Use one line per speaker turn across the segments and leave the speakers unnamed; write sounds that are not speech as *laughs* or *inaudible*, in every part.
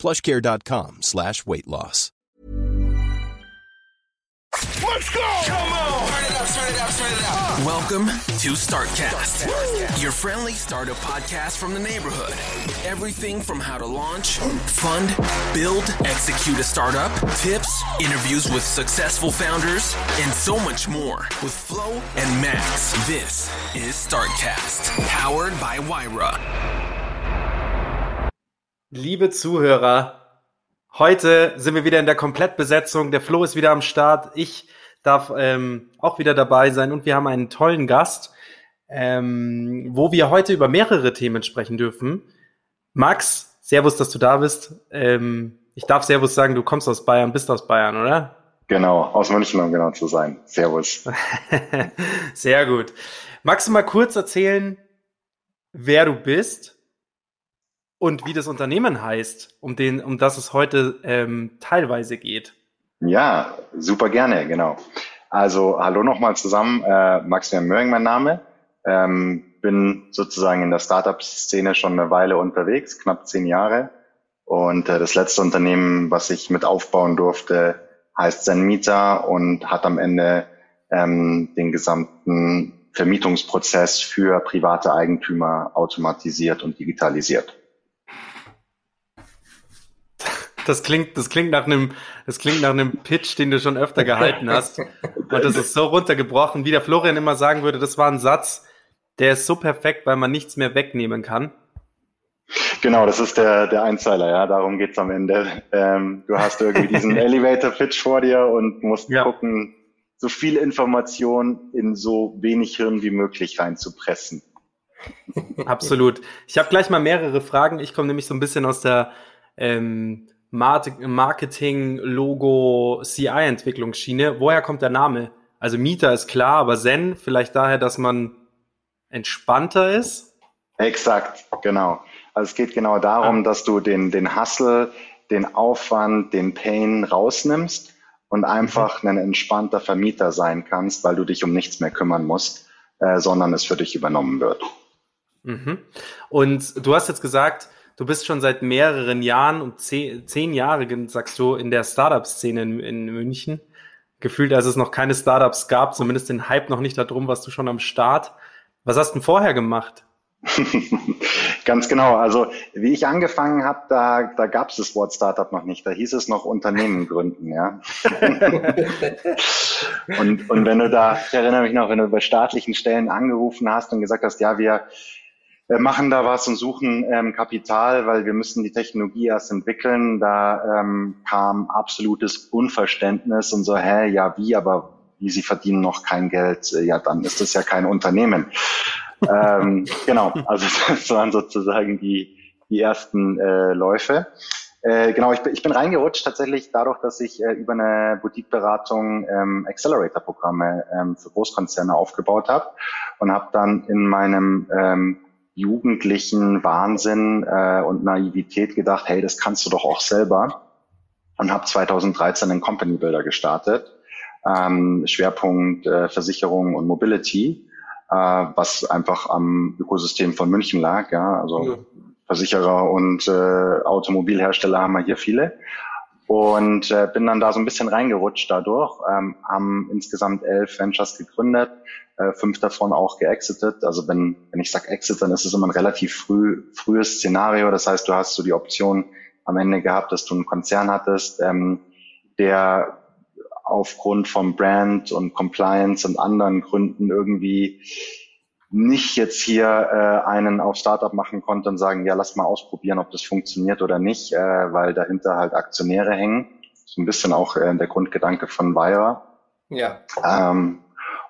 plushcare.com slash weight loss.
Let's go! Come on! Turn it up, turn it up, turn it up.
Welcome to Startcast, your friendly startup podcast from the neighborhood. Everything from how to launch, fund, build, execute a startup, tips, interviews with successful founders, and so much more with Flo and Max. This is Startcast, powered by Wyra.
Liebe Zuhörer, heute sind wir wieder in der Komplettbesetzung. Der Flo ist wieder am Start. Ich darf ähm, auch wieder dabei sein und wir haben einen tollen Gast, ähm, wo wir heute über mehrere Themen sprechen dürfen. Max, Servus, dass du da bist. Ähm, ich darf Servus sagen, du kommst aus Bayern, bist aus Bayern, oder?
Genau, aus München, um genau zu sein. Servus. *laughs*
Sehr gut. Magst du mal kurz erzählen, wer du bist und wie das Unternehmen heißt, um, den, um das es heute ähm, teilweise geht?
Ja, super gerne, genau. Also hallo nochmal zusammen, äh, Maximilian Möhring mein Name. Ähm, bin sozusagen in der Startup-Szene schon eine Weile unterwegs, knapp zehn Jahre. Und äh, das letzte Unternehmen, was ich mit aufbauen durfte, heißt Zenmieter und hat am Ende ähm, den gesamten Vermietungsprozess für private Eigentümer automatisiert und digitalisiert.
Das klingt, das klingt nach einem, das klingt nach einem Pitch, den du schon öfter gehalten hast. Und das ist so runtergebrochen, wie der Florian immer sagen würde, das war ein Satz, der ist so perfekt, weil man nichts mehr wegnehmen kann.
Genau, das ist der, der Einzeiler, ja, darum geht's am Ende. Ähm, du hast irgendwie diesen *laughs* Elevator-Pitch vor dir und musst ja. gucken, so viel Information in so wenig Hirn wie möglich reinzupressen.
Absolut. Ich habe gleich mal mehrere Fragen. Ich komme nämlich so ein bisschen aus der ähm, Marketing, Logo, CI-Entwicklungsschiene. Woher kommt der Name? Also Mieter ist klar, aber Zen vielleicht daher, dass man entspannter ist?
Exakt, genau. Also es geht genau darum, ah. dass du den, den Hustle, den Aufwand, den Pain rausnimmst und einfach mhm. ein entspannter Vermieter sein kannst, weil du dich um nichts mehr kümmern musst, äh, sondern es für dich übernommen wird.
Mhm. Und du hast jetzt gesagt, du bist schon seit mehreren Jahren und zehn, zehn Jahre, sagst du, in der Startup-Szene in, in, München. Gefühlt, als es noch keine Startups gab, zumindest den Hype noch nicht darum, warst du schon am Start. Was hast du denn vorher gemacht? *laughs*
Ganz genau. Also wie ich angefangen habe, da, da gab es das Wort Startup noch nicht. Da hieß es noch Unternehmen gründen, ja. *laughs* und, und wenn du da, ich erinnere mich noch, wenn du bei staatlichen Stellen angerufen hast und gesagt hast, ja, wir machen da was und suchen ähm, Kapital, weil wir müssen die Technologie erst entwickeln, da ähm, kam absolutes Unverständnis und so, hä, ja, wie, aber wie sie verdienen noch kein Geld, äh, ja, dann ist das ja kein Unternehmen. *laughs* Ähm, genau, also *laughs* das waren sozusagen die, die ersten äh, Läufe. Äh, genau, ich, ich bin reingerutscht tatsächlich dadurch, dass ich äh, über eine Boutique-Beratung ähm, Accelerator-Programme ähm, für Großkonzerne aufgebaut habe und habe dann in meinem ähm, jugendlichen Wahnsinn äh, und Naivität gedacht, hey, das kannst du doch auch selber und habe 2013 einen Company Builder gestartet, ähm, Schwerpunkt äh, Versicherung und Mobility äh, was einfach am Ökosystem von München lag. Ja, also ja. Versicherer und äh, Automobilhersteller haben wir hier viele. Und äh, bin dann da so ein bisschen reingerutscht dadurch, ähm, haben insgesamt elf Ventures gegründet, äh, fünf davon auch geexitet. Also wenn, wenn ich sage Exit, dann ist es immer ein relativ früh, frühes Szenario. Das heißt, du hast so die Option am Ende gehabt, dass du einen Konzern hattest, ähm, der aufgrund vom Brand und Compliance und anderen Gründen irgendwie nicht jetzt hier äh, einen auf Startup machen konnte und sagen, ja, lass mal ausprobieren, ob das funktioniert oder nicht, äh, weil dahinter halt Aktionäre hängen. So ein bisschen auch äh, der Grundgedanke von Wire.
Ja.
Ähm,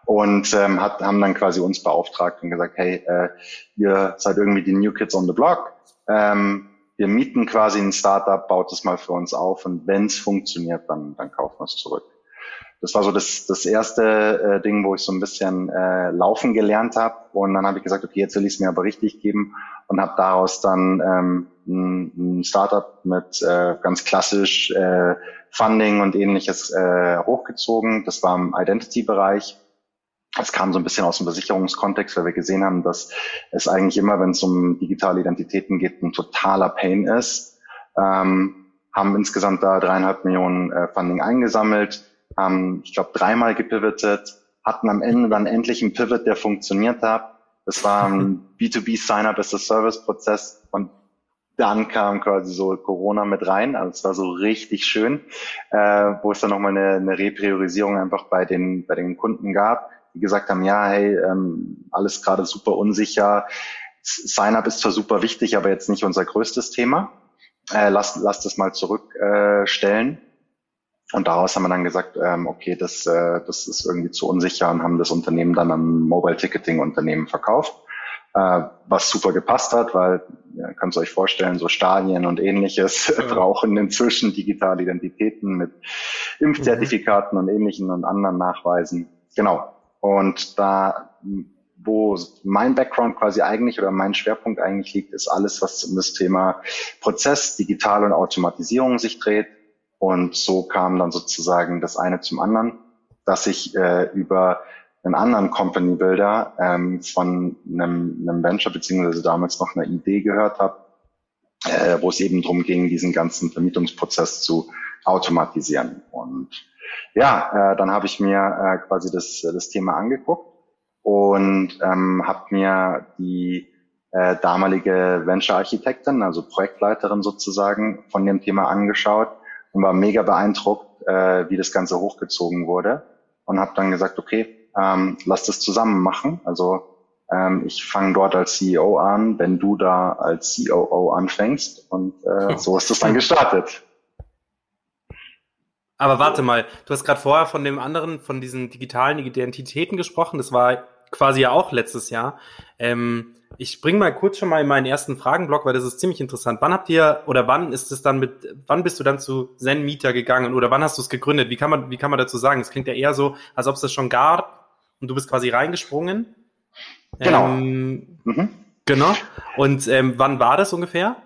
und ähm, hat, haben dann quasi uns beauftragt und gesagt, hey, äh, ihr seid irgendwie die New Kids on the Block. Ähm, wir mieten quasi ein Startup, baut es mal für uns auf und wenn es funktioniert, dann, dann kaufen wir es zurück. Das war so das, das erste äh, Ding, wo ich so ein bisschen äh, laufen gelernt habe. Und dann habe ich gesagt, okay, jetzt will ich es mir aber richtig geben und habe daraus dann ähm, ein, ein Startup mit äh, ganz klassisch äh, Funding und ähnliches äh, hochgezogen. Das war im Identity-Bereich. Es kam so ein bisschen aus dem Versicherungskontext, weil wir gesehen haben, dass es eigentlich immer, wenn es um digitale Identitäten geht, ein totaler Pain ist. Ähm, haben insgesamt da dreieinhalb Millionen äh, Funding eingesammelt haben, ich glaube, dreimal gepivotet, hatten am Ende dann endlich einen Pivot, der funktioniert hat. Das war ein *laughs* B2B Sign-up as a Service Prozess und dann kam quasi so Corona mit rein. Also es war so richtig schön, äh, wo es dann nochmal eine, eine Repriorisierung einfach bei den, bei den Kunden gab, die gesagt haben, ja, hey, ähm, alles gerade super unsicher. Sign-up ist zwar super wichtig, aber jetzt nicht unser größtes Thema. Äh, lasst, lasst es mal zurückstellen. Äh, und daraus haben wir dann gesagt, ähm, okay, das, äh, das ist irgendwie zu unsicher und haben das Unternehmen dann an Mobile Ticketing Unternehmen verkauft, äh, was super gepasst hat, weil ja, könnt ihr euch vorstellen, so Stadien und ähnliches *laughs* ja. brauchen inzwischen digitale Identitäten mit Impfzertifikaten mhm. und ähnlichen und anderen Nachweisen. Genau. Und da, wo mein Background quasi eigentlich oder mein Schwerpunkt eigentlich liegt, ist alles, was um das Thema Prozess, Digital und Automatisierung sich dreht und so kam dann sozusagen das eine zum anderen, dass ich äh, über einen anderen Company Builder ähm, von einem, einem Venture beziehungsweise damals noch einer Idee gehört habe, äh, wo es eben darum ging, diesen ganzen Vermietungsprozess zu automatisieren. Und ja, äh, dann habe ich mir äh, quasi das, das Thema angeguckt und ähm, habe mir die äh, damalige Venture-Architektin, also Projektleiterin sozusagen, von dem Thema angeschaut und war mega beeindruckt, äh, wie das Ganze hochgezogen wurde und habe dann gesagt, okay, ähm, lass das zusammen machen. Also ähm, ich fange dort als CEO an, wenn du da als COO anfängst und äh, so ist das dann gestartet.
Aber warte mal, du hast gerade vorher von dem anderen, von diesen digitalen Identitäten gesprochen. Das war quasi ja auch letztes Jahr. Ähm, ich spring mal kurz schon mal in meinen ersten Fragenblock, weil das ist ziemlich interessant. Wann habt ihr oder wann ist es dann mit, wann bist du dann zu Zen Meter gegangen oder wann hast du es gegründet? Wie kann man, wie kann man dazu sagen? Es klingt ja eher so, als ob es das schon gab und du bist quasi reingesprungen.
Genau. Ähm,
mhm. Genau. Und ähm, wann war das ungefähr?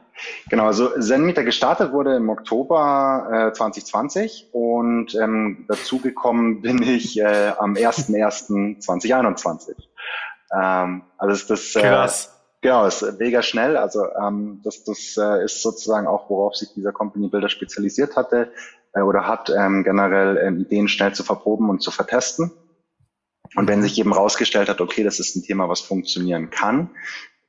Genau, also ZenMeter gestartet wurde im Oktober äh, 2020 und ähm, dazugekommen *laughs* bin ich äh, am 01.01.2021. Ähm, also das,
äh, Krass.
Genau, ist mega schnell. Also ähm, das, das äh, ist sozusagen auch, worauf sich dieser Company Builder spezialisiert hatte äh, oder hat, ähm, generell ähm, Ideen schnell zu verproben und zu vertesten. Und wenn sich eben rausgestellt hat, okay, das ist ein Thema, was funktionieren kann,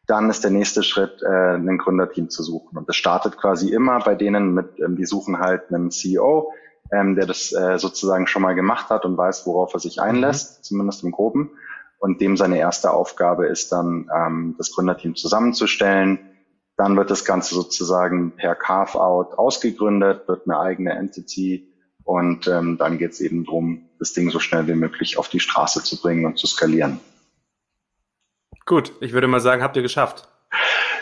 dann ist der nächste Schritt, äh, ein Gründerteam zu suchen. Und das startet quasi immer bei denen mit, ähm, die suchen halt einen CEO, ähm, der das äh, sozusagen schon mal gemacht hat und weiß, worauf er sich einlässt, mhm. zumindest im Groben und dem seine erste Aufgabe ist dann, ähm, das Gründerteam zusammenzustellen. Dann wird das Ganze sozusagen per Carve-out ausgegründet, wird eine eigene Entity und ähm, dann geht es eben darum, das Ding so schnell wie möglich auf die Straße zu bringen und zu skalieren.
Gut, ich würde mal sagen, habt ihr geschafft.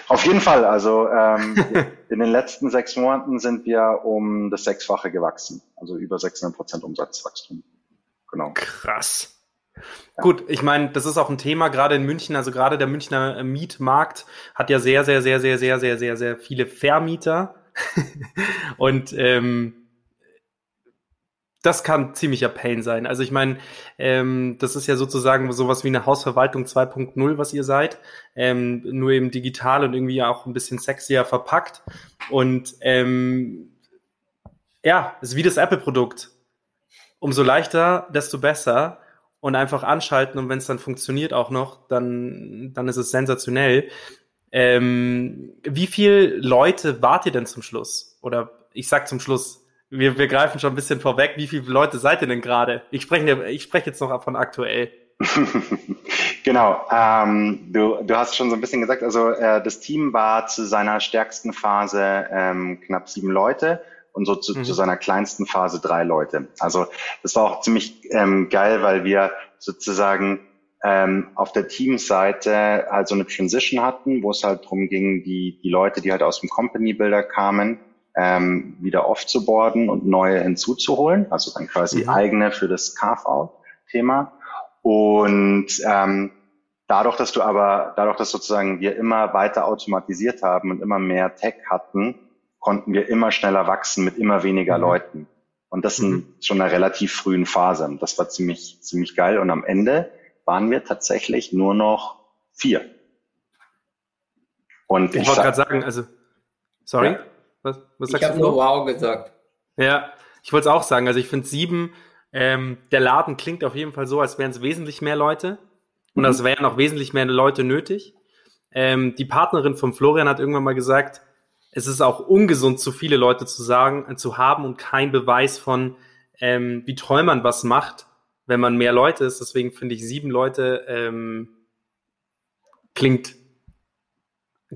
Auf jeden Fall. Also ähm, *laughs* in den letzten sechs Monaten sind wir um das Sechsfache gewachsen, also über 600 Prozent Umsatzwachstum.
Genau. Krass. Gut, ich meine, das ist auch ein Thema gerade in München. Also gerade der Münchner Mietmarkt hat ja sehr, sehr, sehr, sehr, sehr, sehr, sehr, sehr viele Vermieter. *laughs* und ähm, das kann ziemlicher Pain sein. Also ich meine, ähm, das ist ja sozusagen sowas wie eine Hausverwaltung 2.0, was ihr seid, ähm, nur eben digital und irgendwie auch ein bisschen sexier verpackt. Und ähm, ja, ist wie das Apple-Produkt. Umso leichter, desto besser und einfach anschalten und wenn es dann funktioniert auch noch, dann, dann ist es sensationell. Ähm, wie viele Leute wart ihr denn zum Schluss? Oder ich sag zum Schluss, wir, wir greifen schon ein bisschen vorweg, wie viele Leute seid ihr denn gerade? Ich spreche ich spreche jetzt noch von aktuell. *laughs*
genau, ähm, du, du hast schon so ein bisschen gesagt, also äh, das Team war zu seiner stärksten Phase ähm, knapp sieben Leute und so zu, mhm. zu seiner kleinsten Phase drei Leute. Also das war auch ziemlich ähm, geil, weil wir sozusagen ähm, auf der Teamseite halt so eine Transition hatten, wo es halt darum ging, die, die Leute, die halt aus dem Company Builder kamen, ähm, wieder offzuboarden und neue hinzuzuholen, also dann quasi mhm. eigene für das Carve-out-Thema. Und ähm, dadurch, dass du aber, dadurch, dass sozusagen wir immer weiter automatisiert haben und immer mehr Tech hatten, konnten wir immer schneller wachsen mit immer weniger mhm. Leuten. Und das mhm. in schon einer relativ frühen Phase. Und das war ziemlich, ziemlich geil. Und am Ende waren wir tatsächlich nur noch vier.
Und ich, ich wollte gerade sagen, also, sorry, ja.
Was, was sagst ich habe nur Wow gesagt.
Ja, ich wollte es auch sagen. Also ich finde sieben, ähm, der Laden klingt auf jeden Fall so, als wären es wesentlich mehr Leute. Und mhm. es wären noch wesentlich mehr Leute nötig. Ähm, die Partnerin von Florian hat irgendwann mal gesagt, es ist auch ungesund, zu viele Leute zu sagen, äh, zu haben und kein Beweis von, ähm, wie toll man was macht, wenn man mehr Leute ist. Deswegen finde ich sieben Leute ähm, klingt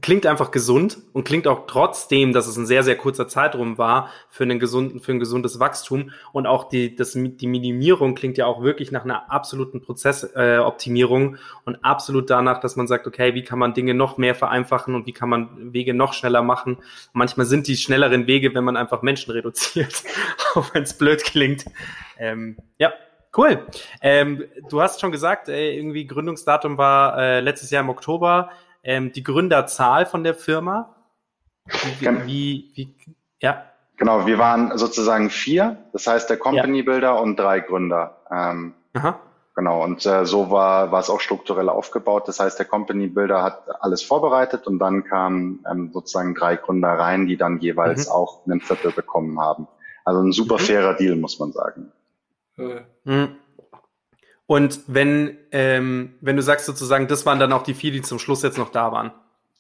klingt einfach gesund und klingt auch trotzdem, dass es ein sehr, sehr kurzer Zeitraum war für einen gesunden, für ein gesundes Wachstum. Und auch die, das, die Minimierung klingt ja auch wirklich nach einer absoluten Prozessoptimierung äh, und absolut danach, dass man sagt, okay, wie kann man Dinge noch mehr vereinfachen und wie kann man Wege noch schneller machen. Manchmal sind die schnelleren Wege, wenn man einfach Menschen reduziert, *laughs* auch wenn es blöd klingt. Ähm, ja, Cool. Ähm, du hast schon gesagt, äh, irgendwie Gründungsdatum war äh, letztes Jahr im Oktober ähm, die Gründerzahl von der Firma?
Wie, wie, wie, ja. Genau, wir waren sozusagen vier, das heißt der Company Builder und drei Gründer. Ähm, Aha. Genau, und äh, so war, war es auch strukturell aufgebaut. Das heißt, der Company Builder hat alles vorbereitet und dann kamen ähm, sozusagen drei Gründer rein, die dann jeweils mhm. auch einen Viertel bekommen haben. Also ein super mhm. fairer Deal, muss man sagen.
Mhm. Und wenn, ähm, wenn du sagst sozusagen, das waren dann auch die vier, die zum Schluss jetzt noch da waren.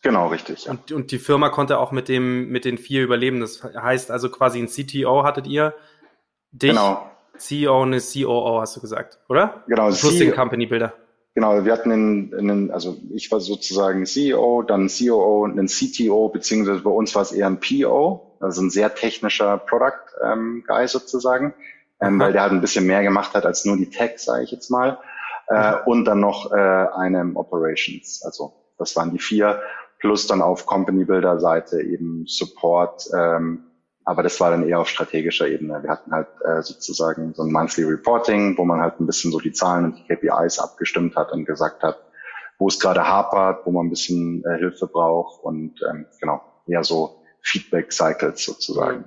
Genau, richtig.
Ja. Und, und die Firma konnte auch mit dem, mit den vier überleben. Das heißt also quasi ein CTO hattet ihr, dich, genau. CEO und eine COO, hast du gesagt, oder?
Genau.
Plus C den Company Builder.
Genau, wir hatten einen, einen, also ich war sozusagen CEO, dann COO und einen CTO, beziehungsweise bei uns war es eher ein PO, also ein sehr technischer Product ähm, Guy sozusagen ähm, weil der halt ein bisschen mehr gemacht hat als nur die Tech, sage ich jetzt mal. Äh, und dann noch äh, einem Operations. Also das waren die vier, plus dann auf Company Builder Seite eben Support. Ähm, aber das war dann eher auf strategischer Ebene. Wir hatten halt äh, sozusagen so ein Monthly Reporting, wo man halt ein bisschen so die Zahlen und die KPIs abgestimmt hat und gesagt hat, wo es gerade hapert, wo man ein bisschen äh, Hilfe braucht und ähm, genau, eher so Feedback Cycles sozusagen.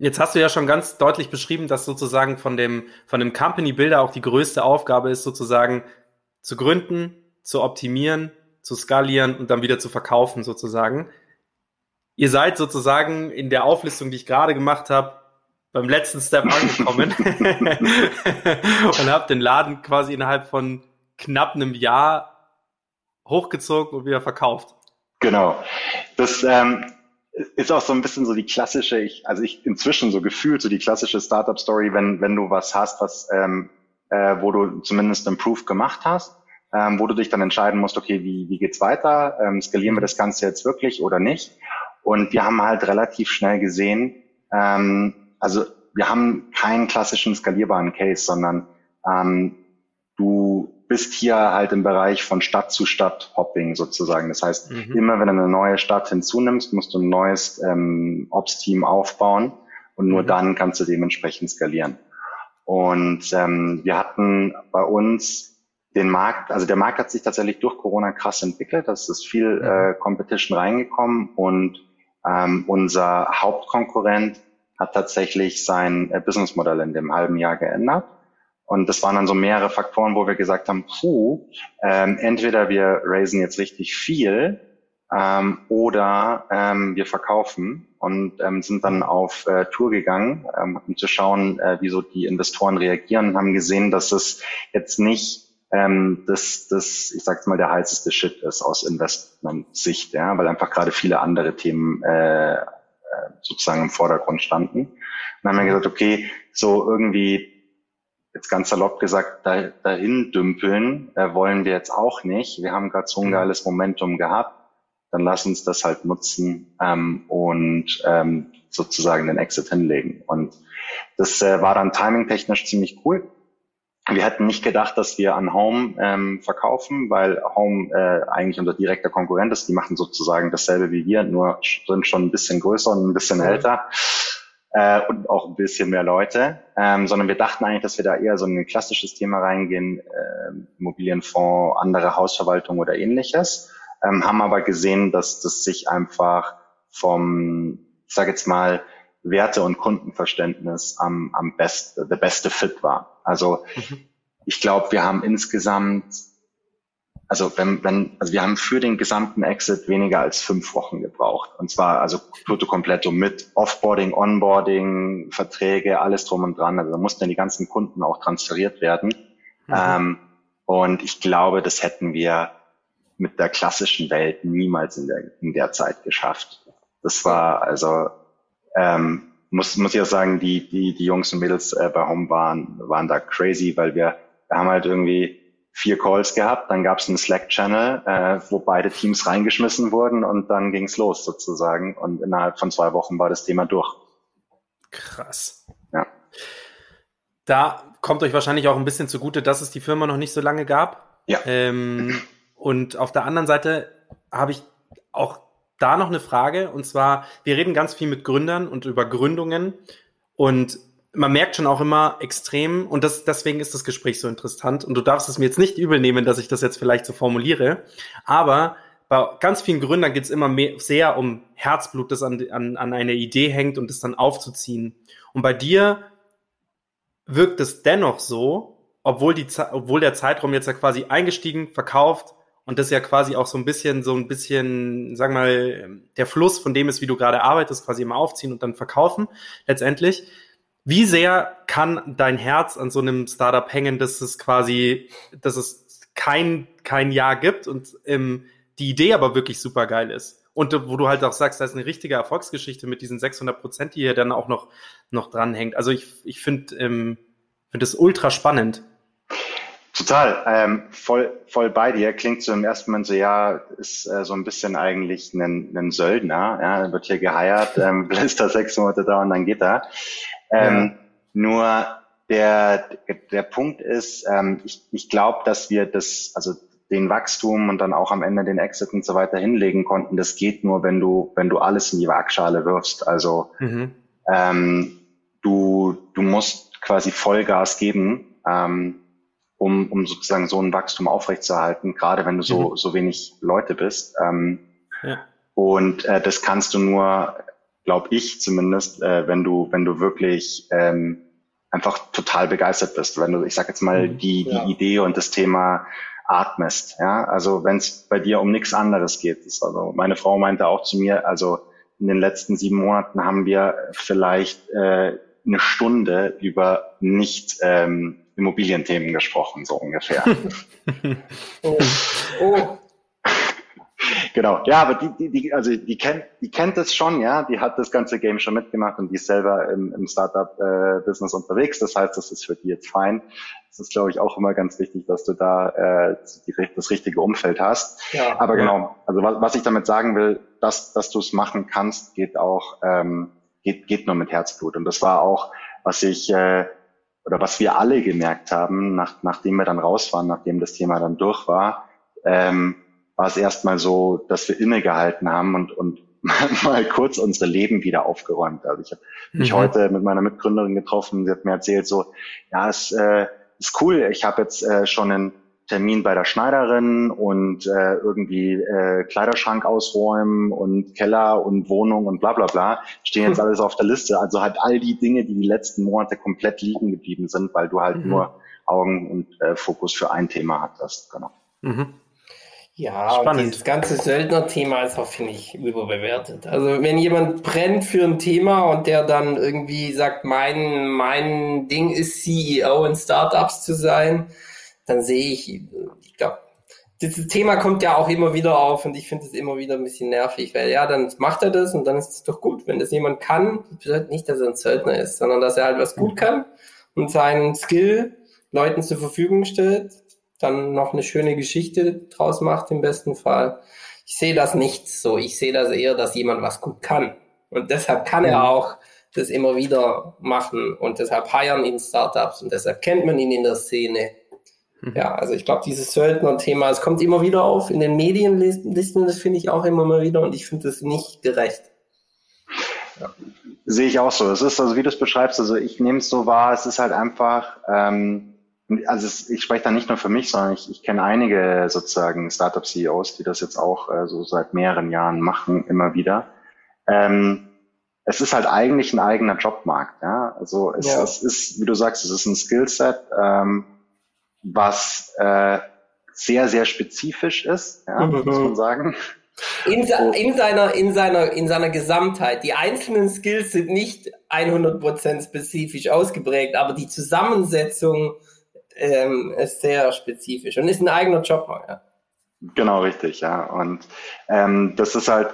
Jetzt hast du ja schon ganz deutlich beschrieben, dass sozusagen von dem, von dem Company Builder auch die größte Aufgabe ist, sozusagen zu gründen, zu optimieren, zu skalieren und dann wieder zu verkaufen, sozusagen. Ihr seid sozusagen in der Auflistung, die ich gerade gemacht habe, beim letzten Step angekommen *laughs* und habt den Laden quasi innerhalb von knapp einem Jahr hochgezogen und wieder verkauft.
Genau. Das, ähm, ist auch so ein bisschen so die klassische, ich, also ich inzwischen so gefühlt so die klassische Startup-Story, wenn, wenn du was hast, was, ähm, äh, wo du zumindest einen Proof gemacht hast, ähm, wo du dich dann entscheiden musst, okay, wie, wie geht's weiter? Ähm, skalieren wir das Ganze jetzt wirklich oder nicht? Und wir haben halt relativ schnell gesehen, ähm, also wir haben keinen klassischen skalierbaren Case, sondern ähm, du bist hier halt im Bereich von Stadt zu Stadt Hopping sozusagen. Das heißt, mhm. immer wenn du eine neue Stadt hinzunimmst, musst du ein neues ähm, Ops-Team aufbauen und nur mhm. dann kannst du dementsprechend skalieren. Und ähm, wir hatten bei uns den Markt, also der Markt hat sich tatsächlich durch Corona krass entwickelt. Das ist viel mhm. äh, Competition reingekommen und ähm, unser Hauptkonkurrent hat tatsächlich sein äh, Businessmodell in dem halben Jahr geändert und das waren dann so mehrere Faktoren, wo wir gesagt haben, puh, ähm, entweder wir raisen jetzt richtig viel ähm, oder ähm, wir verkaufen und ähm, sind dann auf äh, Tour gegangen, ähm, um zu schauen, äh, wie so die Investoren reagieren und haben gesehen, dass es jetzt nicht ähm, das, das, ich sag's mal, der heißeste Shit ist aus Investment-Sicht, ja, weil einfach gerade viele andere Themen äh, äh sozusagen im Vordergrund standen. Und dann haben wir gesagt, okay, so irgendwie jetzt ganz salopp gesagt, da, dahin dümpeln äh, wollen wir jetzt auch nicht. Wir haben gerade so ein mhm. geiles Momentum gehabt. Dann lass uns das halt nutzen ähm, und ähm, sozusagen den Exit hinlegen. Und das äh, war dann timingtechnisch ziemlich cool, wir hätten nicht gedacht, dass wir an Home ähm, verkaufen, weil Home äh, eigentlich unser direkter Konkurrent ist. Die machen sozusagen dasselbe wie wir, nur sind schon ein bisschen größer und ein bisschen älter äh, und auch ein bisschen mehr Leute. Ähm, sondern wir dachten eigentlich, dass wir da eher so ein klassisches Thema reingehen, äh, Immobilienfonds, andere Hausverwaltung oder ähnliches. Ähm, haben aber gesehen, dass das sich einfach vom, ich sage jetzt mal, Werte- und Kundenverständnis am, am best, the beste Fit war. Also mhm. ich glaube, wir haben insgesamt, also wenn, wenn, also wir haben für den gesamten Exit weniger als fünf Wochen gebraucht. Und zwar also tutto completo mit Offboarding, Onboarding, Verträge, alles drum und dran. Also da mussten die ganzen Kunden auch transferiert werden. Mhm. Ähm, und ich glaube, das hätten wir mit der klassischen Welt niemals in der, in der Zeit geschafft. Das war also ähm, muss, muss ich auch sagen, die, die, die Jungs und Mädels äh, bei Home waren, waren da crazy, weil wir, wir haben halt irgendwie vier Calls gehabt, dann gab es einen Slack-Channel, äh, wo beide Teams reingeschmissen wurden und dann ging's los sozusagen. Und innerhalb von zwei Wochen war das Thema durch.
Krass.
Ja.
Da kommt euch wahrscheinlich auch ein bisschen zugute, dass es die Firma noch nicht so lange gab.
Ja.
Ähm, und auf der anderen Seite habe ich auch da noch eine Frage. Und zwar, wir reden ganz viel mit Gründern und über Gründungen. Und man merkt schon auch immer extrem, und das, deswegen ist das Gespräch so interessant. Und du darfst es mir jetzt nicht übel nehmen, dass ich das jetzt vielleicht so formuliere. Aber bei ganz vielen Gründern geht es immer mehr, sehr um Herzblut, das an, an, an einer Idee hängt und das dann aufzuziehen. Und bei dir wirkt es dennoch so, obwohl, die, obwohl der Zeitraum jetzt ja quasi eingestiegen, verkauft, und das ja quasi auch so ein bisschen, so ein bisschen, sag mal, der Fluss von dem ist, wie du gerade arbeitest, quasi immer aufziehen und dann verkaufen, letztendlich. Wie sehr kann dein Herz an so einem Startup hängen, dass es quasi, dass es kein, kein Jahr gibt und ähm, die Idee aber wirklich super geil ist? Und wo du halt auch sagst, da ist eine richtige Erfolgsgeschichte mit diesen 600 Prozent, die hier dann auch noch, noch dranhängt. Also ich, ich finde, ähm, finde es ultra spannend.
Total, ähm, voll, voll bei dir. Klingt so im ersten Moment so, ja, ist äh, so ein bisschen eigentlich ein, ein Söldner, ja, wird hier geheiert, ähm, *laughs* bläst da sechs Monate da und dann geht er. Ähm, ja. Nur der, der Punkt ist, ähm, ich, ich glaube, dass wir das, also den Wachstum und dann auch am Ende den Exit und so weiter hinlegen konnten. Das geht nur, wenn du, wenn du alles in die Waagschale wirfst. Also mhm. ähm, du, du musst quasi Vollgas geben. Ähm, um, um sozusagen so ein Wachstum aufrechtzuerhalten, gerade wenn du so, mhm. so wenig Leute bist. Ähm, ja. Und äh, das kannst du nur, glaube ich zumindest, äh, wenn du, wenn du wirklich ähm, einfach total begeistert bist. Wenn du, ich sag jetzt mal, mhm. die, die ja. Idee und das Thema atmest. Ja, also wenn es bei dir um nichts anderes geht. Ist also meine Frau meinte auch zu mir, also in den letzten sieben Monaten haben wir vielleicht äh, eine Stunde über nicht ähm, Immobilienthemen gesprochen, so ungefähr. *laughs* *laughs* oh. oh. Genau, ja, aber die, die, die, also die kennt, die kennt es schon, ja, die hat das ganze Game schon mitgemacht und die ist selber im, im Startup-Business äh, unterwegs. Das heißt, das ist für die jetzt fein. Das ist, glaube ich, auch immer ganz wichtig, dass du da äh, die, das richtige Umfeld hast. Ja, aber genau, also was, was ich damit sagen will, dass, dass du es machen kannst, geht auch, ähm, geht, geht nur mit Herzblut. Und das war auch, was ich äh, oder was wir alle gemerkt haben, nach, nachdem wir dann raus waren, nachdem das Thema dann durch war, ähm, war es erstmal so, dass wir innegehalten haben und, und *laughs* mal kurz unsere Leben wieder aufgeräumt. Also ich habe mich mhm. heute mit meiner Mitgründerin getroffen, sie hat mir erzählt so, ja, es äh, ist cool, ich habe jetzt äh, schon einen Termin bei der Schneiderin und äh, irgendwie äh, Kleiderschrank ausräumen und Keller und Wohnung und bla bla bla, stehen jetzt *laughs* alles auf der Liste. Also halt all die Dinge, die die letzten Monate komplett liegen geblieben sind, weil du halt mhm. nur Augen und äh, Fokus für ein Thema hattest. Genau.
Mhm. Ja, Spannend. das ganze Söldner-Thema ist auch, finde ich, überbewertet. Also wenn jemand brennt für ein Thema und der dann irgendwie sagt, mein, mein Ding ist CEO in Startups zu sein, dann sehe ich, ich glaube, dieses Thema kommt ja auch immer wieder auf und ich finde es immer wieder ein bisschen nervig, weil ja, dann macht er das und dann ist es doch gut. Wenn das jemand kann, bedeutet nicht, dass er ein Söldner ist, sondern dass er halt was gut kann und seinen Skill Leuten zur Verfügung stellt, dann noch eine schöne Geschichte draus macht im besten Fall. Ich sehe das nicht so. Ich sehe das eher, dass jemand was gut kann. Und deshalb kann er auch das immer wieder machen und deshalb heiern ihn Startups und deshalb kennt man ihn in der Szene. Mhm. Ja, also ich glaube, dieses Söldner-Thema, es kommt immer wieder auf in den Medienlisten, das finde ich auch immer mal wieder und ich finde das nicht gerecht.
Ja. Sehe ich auch so. Es ist, also wie du es beschreibst, also ich nehme es so wahr, es ist halt einfach, ähm, also es, ich spreche da nicht nur für mich, sondern ich, ich kenne einige sozusagen Startup-CEOs, die das jetzt auch äh, so seit mehreren Jahren machen, immer wieder. Ähm, es ist halt eigentlich ein eigener Jobmarkt. Ja? Also es, ja. es ist, wie du sagst, es ist ein Skillset, ähm, was äh, sehr, sehr spezifisch ist, ja, mhm. muss man sagen.
In, in, seiner, in, seiner, in seiner Gesamtheit. Die einzelnen Skills sind nicht 100% spezifisch ausgeprägt, aber die Zusammensetzung ähm, ist sehr spezifisch und ist ein eigener Job. Ja.
Genau, richtig, ja. Und ähm, das ist halt,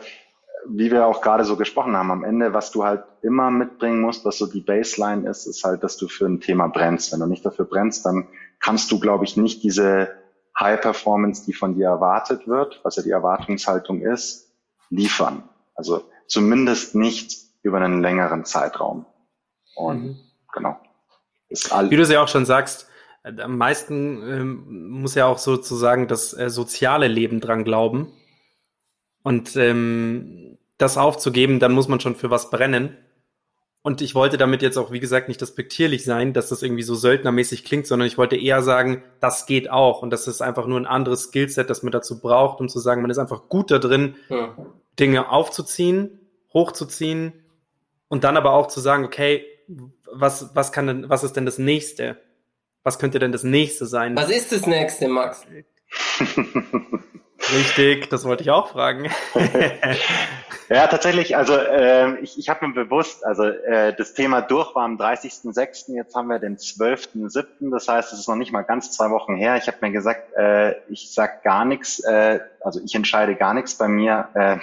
wie wir auch gerade so gesprochen haben, am Ende, was du halt immer mitbringen musst, was so die Baseline ist, ist halt, dass du für ein Thema brennst. Wenn du nicht dafür brennst, dann kannst du, glaube ich, nicht diese High Performance, die von dir erwartet wird, was ja die Erwartungshaltung ist, liefern. Also zumindest nicht über einen längeren Zeitraum. Und mhm. genau.
Wie du es ja auch schon sagst, am meisten ähm, muss ja auch sozusagen das äh, soziale Leben dran glauben. Und ähm, das aufzugeben, dann muss man schon für was brennen. Und ich wollte damit jetzt auch, wie gesagt, nicht despektierlich sein, dass das irgendwie so söldnermäßig klingt, sondern ich wollte eher sagen, das geht auch. Und das ist einfach nur ein anderes Skillset, das man dazu braucht, um zu sagen, man ist einfach gut da drin, ja. Dinge aufzuziehen, hochzuziehen und dann aber auch zu sagen, okay, was, was kann denn, was ist denn das nächste? Was könnte denn das nächste sein?
Was ist das nächste, Max? *laughs*
Richtig, das wollte ich auch fragen. *laughs*
ja, tatsächlich, also äh, ich, ich habe mir bewusst, also äh, das Thema durch war am 30.06., jetzt haben wir den 12.07., das heißt, es ist noch nicht mal ganz zwei Wochen her. Ich habe mir gesagt, äh, ich sag gar nichts, äh, also ich entscheide gar nichts bei mir äh,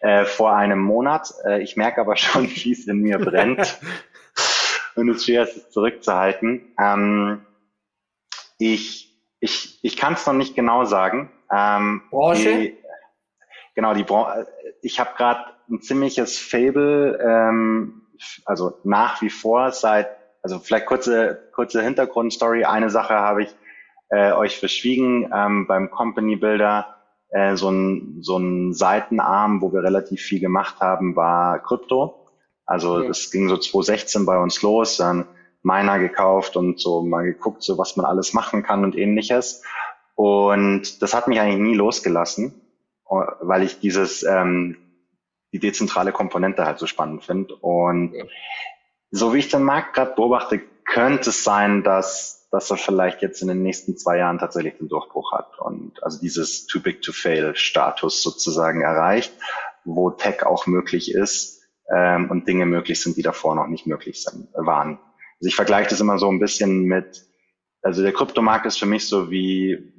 *laughs* äh, vor einem Monat. Äh, ich merke aber schon, wie es in mir brennt und es schwer ist, es zurückzuhalten. Ähm, ich ich, ich kann es noch nicht genau sagen.
Ähm, Branche? Die,
genau, die Branche. Ich habe gerade ein ziemliches Fable, ähm, also nach wie vor seit, also vielleicht kurze, kurze Hintergrundstory. Eine Sache habe ich äh, euch verschwiegen ähm, beim Company Builder. Äh, so, ein, so ein Seitenarm, wo wir relativ viel gemacht haben, war Krypto. Also okay. das ging so 2016 bei uns los. Dann Miner gekauft und so mal geguckt, so was man alles machen kann und ähnliches. Und das hat mich eigentlich nie losgelassen, weil ich dieses, ähm, die dezentrale Komponente halt so spannend finde. Und ja. so wie ich den Markt gerade beobachte, könnte es sein, dass, dass er vielleicht jetzt in den nächsten zwei Jahren tatsächlich den Durchbruch hat und also dieses Too Big to Fail Status sozusagen erreicht, wo Tech auch möglich ist ähm, und Dinge möglich sind, die davor noch nicht möglich sind, waren. Also ich vergleiche das immer so ein bisschen mit, also der Kryptomarkt ist für mich so wie,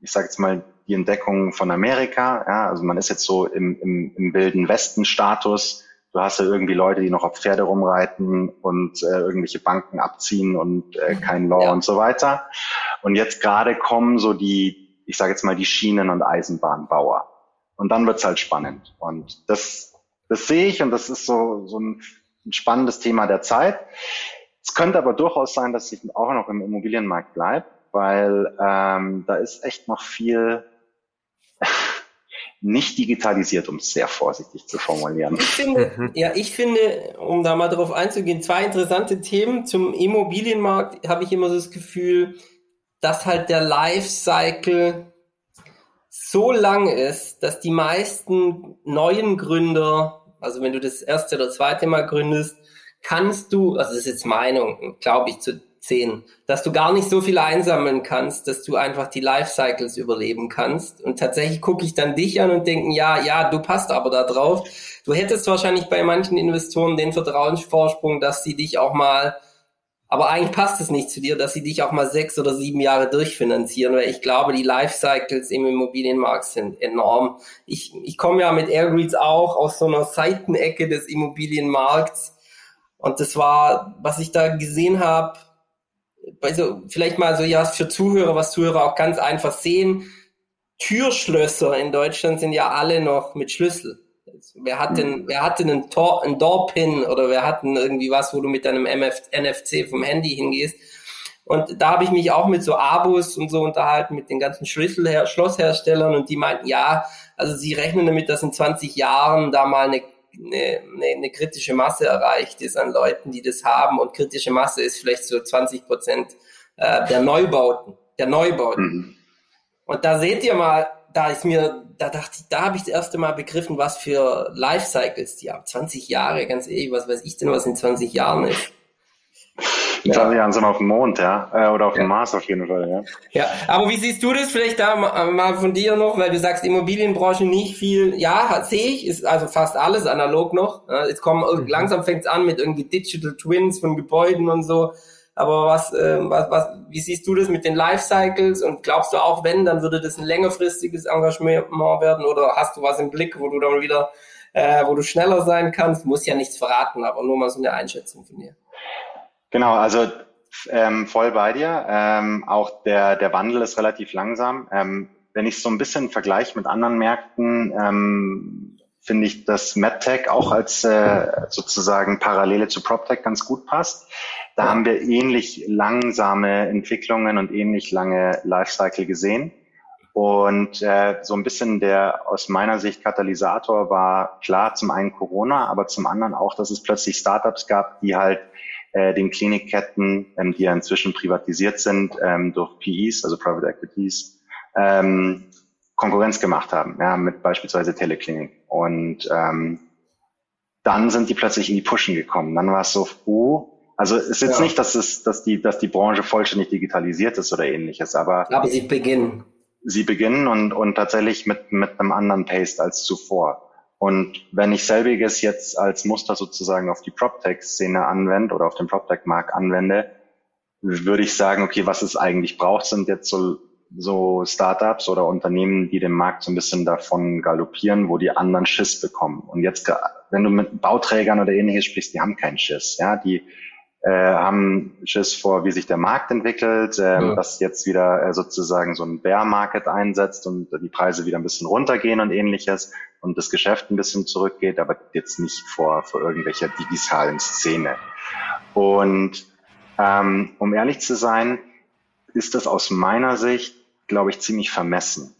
ich sage jetzt mal, die Entdeckung von Amerika. Ja, also man ist jetzt so im, im, im wilden Westen-Status. Du hast ja irgendwie Leute, die noch auf Pferde rumreiten und äh, irgendwelche Banken abziehen und äh, mhm. kein Law ja. und so weiter. Und jetzt gerade kommen so die, ich sage jetzt mal, die Schienen- und Eisenbahnbauer. Und dann wird's halt spannend. Und das, das sehe ich und das ist so, so ein, ein spannendes Thema der Zeit. Es könnte aber durchaus sein, dass ich auch noch im Immobilienmarkt bleibe, weil ähm, da ist echt noch viel *laughs* nicht digitalisiert, um es sehr vorsichtig zu formulieren.
Ich finde, mhm. ja, ich finde, um da mal drauf einzugehen, zwei interessante Themen. Zum Immobilienmarkt habe ich immer so das Gefühl, dass halt der Lifecycle so lang ist, dass die meisten neuen Gründer, also wenn du das erste oder zweite Mal gründest, kannst du, also das ist jetzt Meinung, glaube ich, zu zehn, dass du gar nicht so viel einsammeln kannst, dass du einfach die Lifecycles überleben kannst. Und tatsächlich gucke ich dann dich an und denken, ja, ja, du passt aber da drauf. Du hättest wahrscheinlich bei manchen Investoren den Vertrauensvorsprung, dass sie dich auch mal, aber eigentlich passt es nicht zu dir, dass sie dich auch mal sechs oder sieben Jahre durchfinanzieren, weil ich glaube, die Lifecycles im Immobilienmarkt sind enorm. Ich, ich komme ja mit Airgreets auch aus so einer Seitenecke des Immobilienmarkts und das war, was ich da gesehen habe, also vielleicht mal so, ja, für Zuhörer, was Zuhörer auch ganz einfach sehen. Türschlösser in Deutschland sind ja alle noch mit Schlüssel. Bicycles? Wer hat denn, wer hat denn einen, Tor, einen Door-Pin oder wer hat denn irgendwie was, wo du mit deinem MF, NFC vom Handy hingehst? Und da habe ich mich auch mit so Abos und so unterhalten, mit den ganzen Schlüsselher Schlossherstellern und die meinten, ja, also sie rechnen damit, dass in 20 Jahren da mal eine, eine, eine kritische Masse erreicht ist an Leuten, die das haben. Und kritische Masse ist vielleicht so 20 Prozent äh, der Neubauten, der Neubauten. Mhm. Und da seht ihr mal, da ist mir, da dachte ich, da habe ich das erste Mal begriffen, was für Lifecycles die haben. 20 Jahre, ganz ehrlich, was weiß ich denn, was in 20 Jahren ist.
In 20 Jahren sind wir auf dem Mond, ja. Äh, oder auf dem Mars auf jeden Fall, ja.
Ja, aber wie siehst du das vielleicht da mal von dir noch, weil du sagst, Immobilienbranche nicht viel, ja, sehe ich, ist also fast alles analog noch. Jetzt kommen, mhm. langsam fängt es an mit irgendwie Digital Twins von Gebäuden und so. Aber was, äh, was, was, wie siehst du das mit den Lifecycles und glaubst du auch, wenn, dann würde das ein längerfristiges Engagement werden oder hast du was im Blick, wo du dann wieder, äh, wo du schneller sein kannst? Muss ja nichts verraten, aber nur mal so eine Einschätzung von dir.
Genau, also ähm, voll bei dir. Ähm, auch der, der Wandel ist relativ langsam. Ähm, wenn ich so ein bisschen vergleiche mit anderen Märkten, ähm, finde ich, dass MedTech auch als äh, sozusagen Parallele zu PropTech ganz gut passt. Da haben wir ähnlich langsame Entwicklungen und ähnlich lange Lifecycle gesehen. Und äh, so ein bisschen der aus meiner Sicht Katalysator war klar zum einen Corona, aber zum anderen auch, dass es plötzlich Startups gab, die halt äh, den Klinikketten, ähm, die ja inzwischen privatisiert sind ähm, durch PEs, also Private Equities, ähm, Konkurrenz gemacht haben, ja, mit beispielsweise Teleklinik. Und ähm, dann sind die plötzlich in die Pushen gekommen. Dann war es so, oh, also es ist jetzt ja. nicht, dass es, dass die, dass die Branche vollständig digitalisiert ist oder ähnliches, aber.
Aber sie beginnen.
Sie beginnen und, und tatsächlich mit, mit einem anderen Pace als zuvor. Und wenn ich selbiges jetzt als Muster sozusagen auf die PropTech-Szene anwende oder auf den PropTech-Markt anwende, würde ich sagen, okay, was es eigentlich braucht, sind jetzt so, so Startups oder Unternehmen, die den Markt so ein bisschen davon galoppieren, wo die anderen Schiss bekommen. Und jetzt, wenn du mit Bauträgern oder ähnliches sprichst, die haben keinen Schiss. Ja, die, äh, haben Schiss vor, wie sich der Markt entwickelt, äh, ja. dass jetzt wieder äh, sozusagen so ein Bear Market einsetzt und die Preise wieder ein bisschen runtergehen und ähnliches und das Geschäft ein bisschen zurückgeht, aber jetzt nicht vor, vor irgendwelcher digitalen Szene. Und ähm, um ehrlich zu sein, ist das aus meiner Sicht, glaube ich, ziemlich vermessen.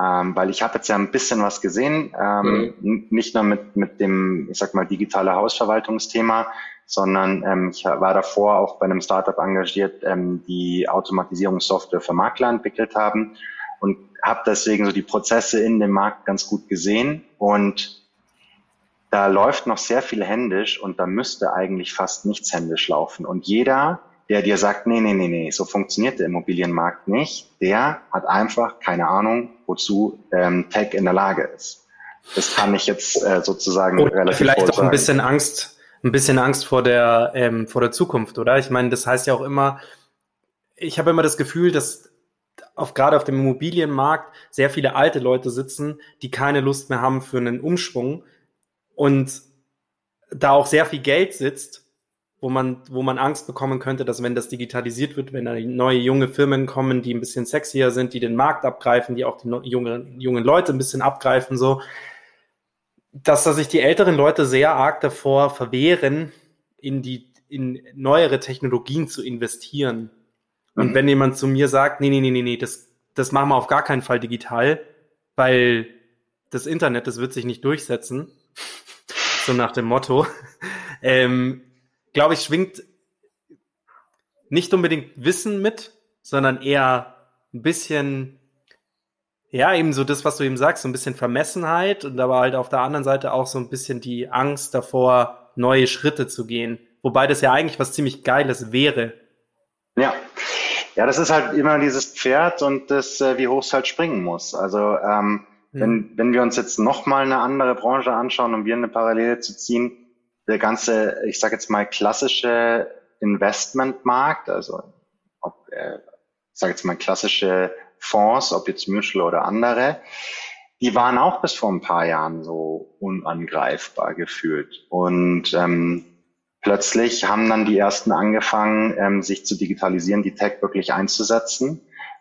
Ähm, weil ich habe jetzt ja ein bisschen was gesehen, ähm, mhm. nicht nur mit, mit dem, ich sag mal, digitale Hausverwaltungsthema, sondern ähm, ich war davor auch bei einem Startup engagiert, ähm, die Automatisierungssoftware für Makler entwickelt haben und habe deswegen so die Prozesse in dem Markt ganz gut gesehen und da läuft noch sehr viel händisch und da müsste eigentlich fast nichts händisch laufen. Und jeder, der dir sagt, nee, nee, nee, nee, so funktioniert der Immobilienmarkt nicht, der hat einfach keine Ahnung, wozu ähm, Tech in der Lage ist. Das kann ich jetzt äh, sozusagen
Oder relativ Vielleicht auch ein bisschen Angst ein bisschen Angst vor der, ähm, vor der Zukunft, oder? Ich meine, das heißt ja auch immer, ich habe immer das Gefühl, dass auf, gerade auf dem Immobilienmarkt sehr viele alte Leute sitzen, die keine Lust mehr haben für einen Umschwung und da auch sehr viel Geld sitzt, wo man, wo man Angst bekommen könnte, dass wenn das digitalisiert wird, wenn da neue junge Firmen kommen, die ein bisschen sexier sind, die den Markt abgreifen, die auch die jungen, jungen Leute ein bisschen abgreifen, so, dass da sich die älteren Leute sehr arg davor verwehren, in die in neuere Technologien zu investieren. Und mhm. wenn jemand zu mir sagt, nee, nee, nee, nee, nee, das, das machen wir auf gar keinen Fall digital, weil das Internet, das wird sich nicht durchsetzen, *laughs* so nach dem Motto, *laughs* ähm, glaube ich, schwingt nicht unbedingt Wissen mit, sondern eher ein bisschen ja, eben so das, was du eben sagst, so ein bisschen Vermessenheit und aber halt auf der anderen Seite auch so ein bisschen die Angst davor, neue Schritte zu gehen. Wobei das ja eigentlich was ziemlich Geiles wäre.
Ja. Ja, das ist halt immer dieses Pferd und das, äh, wie hoch es halt springen muss. Also ähm, hm. wenn, wenn wir uns jetzt nochmal eine andere Branche anschauen, um wir eine Parallele zu ziehen, der ganze, ich sage jetzt mal, klassische Investmentmarkt, also ob, äh, ich sage jetzt mal klassische Fonds, ob jetzt Mutual oder andere, die waren auch bis vor ein paar Jahren so unangreifbar gefühlt. Und ähm, plötzlich haben dann die ersten angefangen, ähm, sich zu digitalisieren, die Tech wirklich einzusetzen.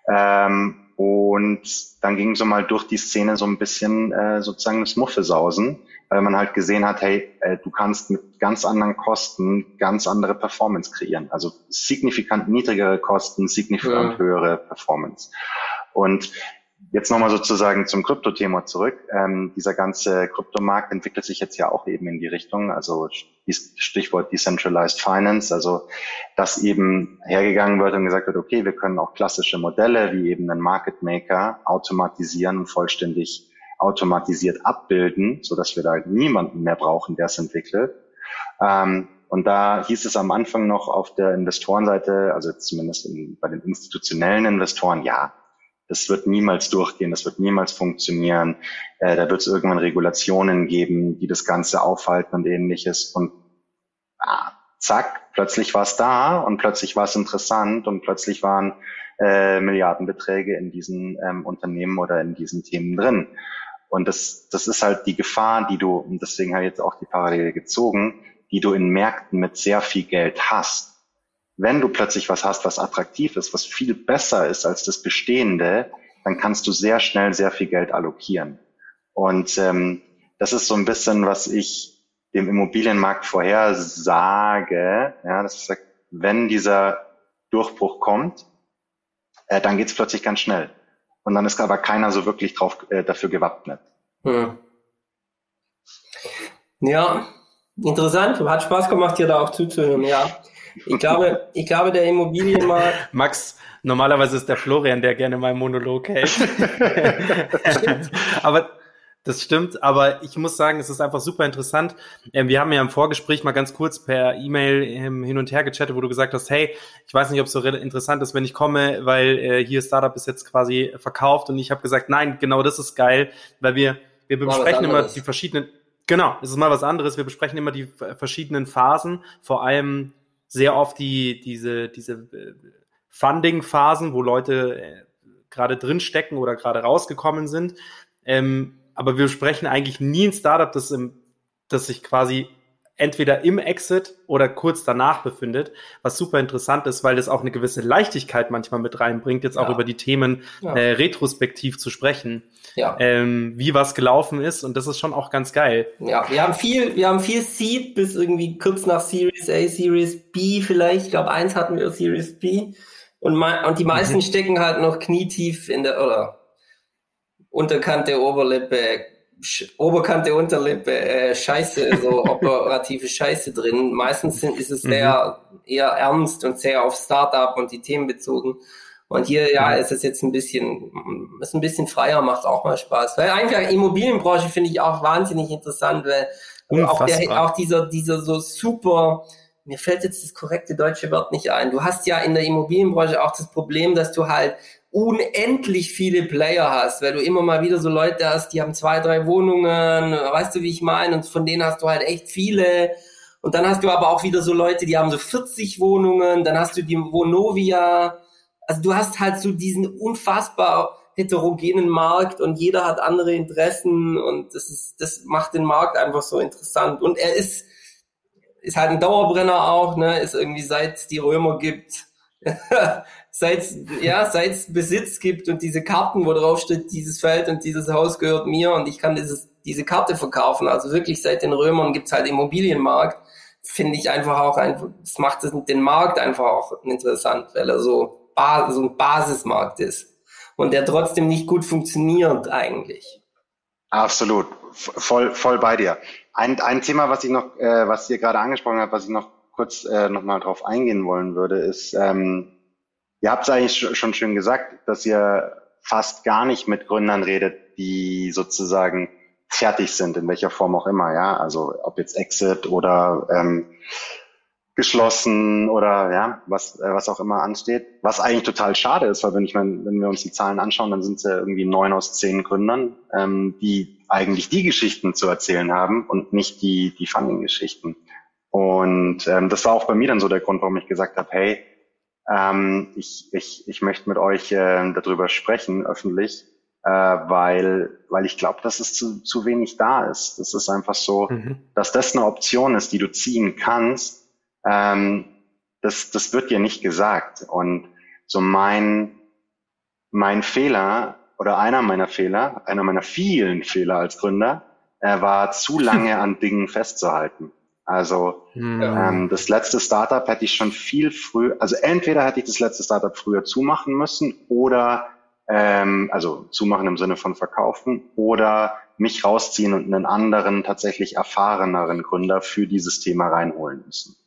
Ähm, und dann ging so mal durch die Szene so ein bisschen äh, sozusagen das Muffesausen, weil man halt gesehen hat, hey, äh, du kannst mit ganz anderen Kosten ganz andere Performance kreieren. Also signifikant niedrigere Kosten, signifikant ja. höhere Performance. Und Jetzt nochmal sozusagen zum Kryptothema zurück. Ähm, dieser ganze Kryptomarkt entwickelt sich jetzt ja auch eben in die Richtung, also Stichwort Decentralized Finance, also dass eben hergegangen wird und gesagt wird, okay, wir können auch klassische Modelle wie eben einen Market Maker automatisieren und vollständig automatisiert abbilden, so dass wir da niemanden mehr brauchen, der es entwickelt. Ähm, und da hieß es am Anfang noch auf der Investorenseite, also zumindest in, bei den institutionellen Investoren, ja, das wird niemals durchgehen, das wird niemals funktionieren. Äh, da wird es irgendwann Regulationen geben, die das Ganze aufhalten und ähnliches. Und ah, zack, plötzlich war es da und plötzlich war es interessant und plötzlich waren äh, Milliardenbeträge in diesen ähm, Unternehmen oder in diesen Themen drin. Und das, das ist halt die Gefahr, die du, und deswegen habe ich jetzt auch die Parallele gezogen, die du in Märkten mit sehr viel Geld hast wenn du plötzlich was hast, was attraktiv ist, was viel besser ist als das Bestehende, dann kannst du sehr schnell sehr viel Geld allokieren. Und ähm, das ist so ein bisschen, was ich dem Immobilienmarkt vorhersage. Ja, das ist, wenn dieser Durchbruch kommt, äh, dann geht's plötzlich ganz schnell. Und dann ist aber keiner so wirklich drauf, äh, dafür gewappnet. Hm.
Ja, interessant. Hat Spaß gemacht, dir da auch zuzuhören. Ja. Ich glaube, ich glaube, der Immobilienmarkt. *laughs*
Max, normalerweise ist der Florian, der gerne mal Monolog hält. *laughs* aber das stimmt, aber ich muss sagen, es ist einfach super interessant. Ähm, wir haben ja im Vorgespräch mal ganz kurz per E-Mail ähm, hin und her gechattet, wo du gesagt hast, hey, ich weiß nicht, ob es so interessant ist, wenn ich komme, weil äh, hier Startup ist jetzt quasi verkauft und ich habe gesagt, nein, genau das ist geil, weil wir wir besprechen immer die verschiedenen Genau, es ist mal was anderes. Wir besprechen immer die verschiedenen Phasen, vor allem sehr oft die, diese, diese äh, Funding-Phasen, wo Leute äh, gerade drinstecken oder gerade rausgekommen sind. Ähm, aber wir sprechen eigentlich nie ein Startup, das, im, das sich quasi entweder im Exit oder kurz danach befindet, was super interessant ist, weil das auch eine gewisse Leichtigkeit manchmal mit reinbringt, jetzt auch ja. über die Themen ja. äh, retrospektiv zu sprechen, ja. ähm, wie was gelaufen ist und das ist schon auch ganz geil.
Ja, wir haben viel, wir haben viel Seed bis irgendwie kurz nach Series A, Series B vielleicht, ich glaube eins hatten wir Series B und, und die meisten mhm. stecken halt noch knietief in der oder Unterkante, Oberlippe, Oberkante, Unterlippe, äh, Scheiße, so *laughs* operative Scheiße drin. Meistens sind, ist es mhm. sehr eher ernst und sehr auf Startup und die Themen bezogen. Und hier, ja, ist es jetzt ein bisschen, ist ein bisschen freier, macht auch mal Spaß. Weil eigentlich Immobilienbranche finde ich auch wahnsinnig interessant, weil auch, der, auch dieser, dieser so super, mir fällt jetzt das korrekte deutsche Wort nicht ein. Du hast ja in der Immobilienbranche auch das Problem, dass du halt unendlich viele Player hast, weil du immer mal wieder so Leute hast, die haben zwei, drei Wohnungen, weißt du, wie ich meine, und von denen hast du halt echt viele. Und dann hast du aber auch wieder so Leute, die haben so 40 Wohnungen, dann hast du die Vonovia. Also du hast halt so diesen unfassbar heterogenen Markt und jeder hat andere Interessen und das ist, das macht den Markt einfach so interessant. Und er ist, ist halt ein Dauerbrenner auch, ne, ist irgendwie seit es die Römer gibt, *laughs* seit ja, seit es Besitz gibt und diese Karten, wo drauf steht, dieses Feld und dieses Haus gehört mir und ich kann dieses, diese Karte verkaufen. Also wirklich seit den Römern gibt's halt Immobilienmarkt. Finde ich einfach auch einfach, das macht den Markt einfach auch interessant, weil er so, so ein Basismarkt ist und der trotzdem nicht gut funktioniert eigentlich.
Absolut, voll, voll bei dir. Ein, ein Thema, was ich noch, äh, was ihr gerade angesprochen habt, was ich noch kurz äh, nochmal drauf eingehen wollen würde, ist, ähm, Ihr habt es eigentlich schon schön gesagt, dass ihr fast gar nicht mit Gründern redet, die sozusagen fertig sind, in welcher Form auch immer, ja. Also ob jetzt Exit oder ähm, geschlossen oder ja, was, äh, was auch immer ansteht. Was eigentlich total schade ist, weil wenn ich mein, wenn wir uns die Zahlen anschauen, dann sind es ja irgendwie neun aus zehn Gründern, ähm, die eigentlich die Geschichten zu erzählen haben und nicht die, die Funding-Geschichten. Und ähm, das war auch bei mir dann so der Grund, warum ich gesagt habe, hey, ähm, ich, ich, ich möchte mit euch äh, darüber sprechen, öffentlich, äh, weil, weil ich glaube, dass es zu, zu wenig da ist. Das ist einfach so, mhm. dass das eine Option ist, die du ziehen kannst. Ähm, das, das wird dir nicht gesagt. Und so mein, mein Fehler oder einer meiner Fehler, einer meiner vielen Fehler als Gründer, äh, war zu *laughs* lange an Dingen festzuhalten. Also hm. ähm, das letzte Startup hätte ich schon viel früh, also entweder hätte ich das letzte Startup früher zumachen müssen oder ähm, also zumachen im Sinne von verkaufen oder mich rausziehen und einen anderen, tatsächlich erfahreneren Gründer für dieses Thema reinholen müssen.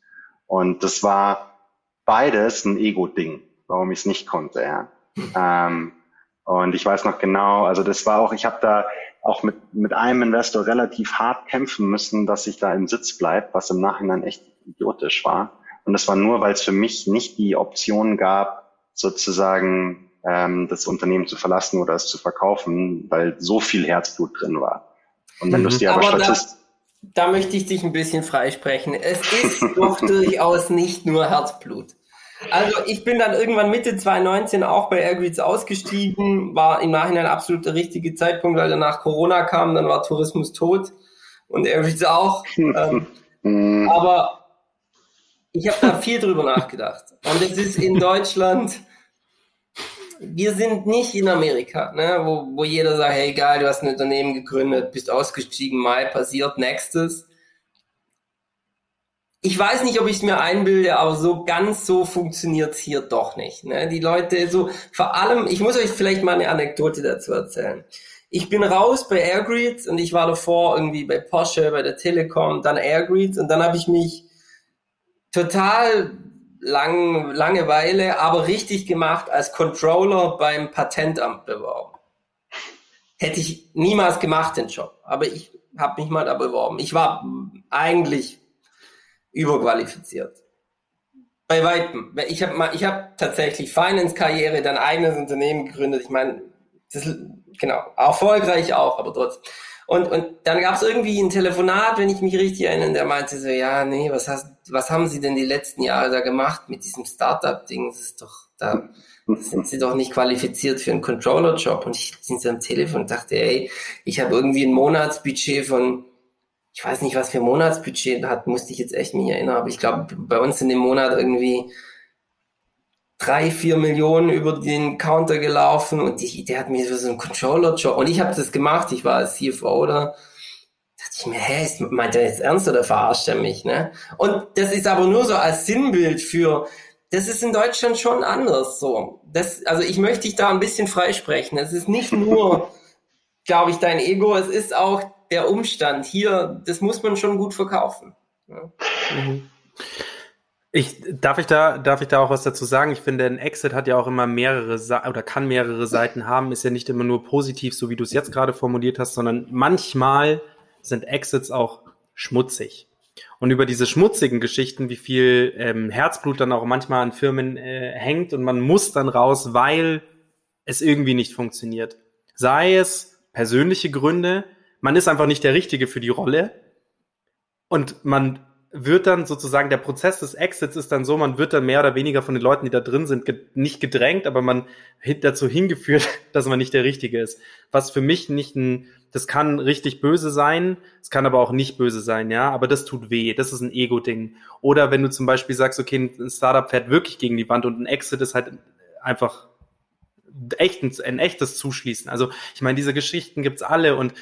Und das war beides ein Ego-Ding, warum ich es nicht konnte. Ja. *laughs* Ähm, und ich weiß noch genau, also das war auch, ich habe da auch mit, mit einem Investor relativ hart kämpfen müssen, dass ich da im Sitz bleibe, was im Nachhinein echt idiotisch war. Und das war nur, weil es für mich nicht die Option gab, sozusagen ähm, das Unternehmen zu verlassen oder es zu verkaufen, weil so viel Herzblut drin war. Und wenn mhm. du es dir aber, aber
statist da, da möchte ich dich ein bisschen freisprechen. Es ist doch *laughs* durchaus nicht nur Herzblut. Also ich bin dann irgendwann Mitte 2019 auch bei Airgrids ausgestiegen, war im Nachhinein absolut der richtige Zeitpunkt, weil danach Corona kam, dann war Tourismus tot und Airgrids auch. ähm, mhm. aber ich habe da viel drüber nachgedacht. Und es ist in Deutschland, wir sind nicht in Amerika, ne, wo, wo jeder sagt, hey geil, du hast ein Unternehmen gegründet, bist ausgestiegen, Mai passiert, nächstes ich weiß nicht, ob ich es mir einbilde, aber so ganz so funktioniert's hier doch nicht. Ne? Die Leute so, vor allem, ich muss euch vielleicht mal eine Anekdote dazu erzählen. Ich bin raus bei Airgreets und ich war davor irgendwie bei Porsche, bei der Telekom, dann Airgreets und dann habe ich mich total lang, Langeweile, aber richtig gemacht als Controller beim Patentamt beworben. Hätte ich niemals gemacht, den Job. Aber ich habe mich mal da beworben. Ich war eigentlich überqualifiziert. Bei weitem. Ich habe mal, ich habe tatsächlich Finance-Karriere, dann eigenes Unternehmen gegründet. Ich meine, das genau erfolgreich auch, aber trotzdem. Und, und dann gab es irgendwie ein Telefonat, wenn ich mich richtig erinnere, der meinte so, ja, nee, was hast, was haben Sie denn die letzten Jahre da gemacht mit diesem Startup-Ding? Das ist doch, da sind Sie doch nicht qualifiziert für einen Controller-Job. Und ich sind am Telefon und dachte, ey, ich habe irgendwie ein Monatsbudget von ich weiß nicht, was für Monatsbudget hat, musste ich jetzt echt mich erinnern, aber ich glaube, bei uns sind im Monat irgendwie drei, vier Millionen über den Counter gelaufen und die, der hat mir so einen Controller-Job und ich habe das gemacht, ich war als CFO da, dachte ich mir, hä, meint er jetzt ernst oder verarscht er mich, ne? Und das ist aber nur so als Sinnbild für, das ist in Deutschland schon anders so. Das, also ich möchte dich da ein bisschen freisprechen. Es ist nicht nur, *laughs* glaube ich, dein Ego, es ist auch der Umstand hier, das muss man schon gut verkaufen.
Mhm. Ich, darf ich da, darf ich da auch was dazu sagen? Ich finde, ein Exit hat ja auch immer mehrere oder kann mehrere Seiten haben, ist ja nicht immer nur positiv, so wie du es jetzt gerade formuliert hast, sondern manchmal sind Exits auch schmutzig. Und über diese schmutzigen Geschichten, wie viel ähm, Herzblut dann auch manchmal an Firmen äh, hängt und man muss dann raus, weil es irgendwie nicht funktioniert. Sei es persönliche Gründe, man ist einfach nicht der Richtige für die Rolle und man wird dann sozusagen, der Prozess des Exits ist dann so, man wird dann mehr oder weniger von den Leuten, die da drin sind, ge nicht gedrängt, aber man dazu hingeführt, *laughs* dass man nicht der Richtige ist. Was für mich nicht ein, das kann richtig böse sein, es kann aber auch nicht böse sein, ja, aber das tut weh, das ist ein Ego-Ding. Oder wenn du zum Beispiel sagst, okay, ein Startup fährt wirklich gegen die Wand und ein Exit ist halt einfach echt ein, ein echtes Zuschließen. Also ich meine, diese Geschichten gibt's alle und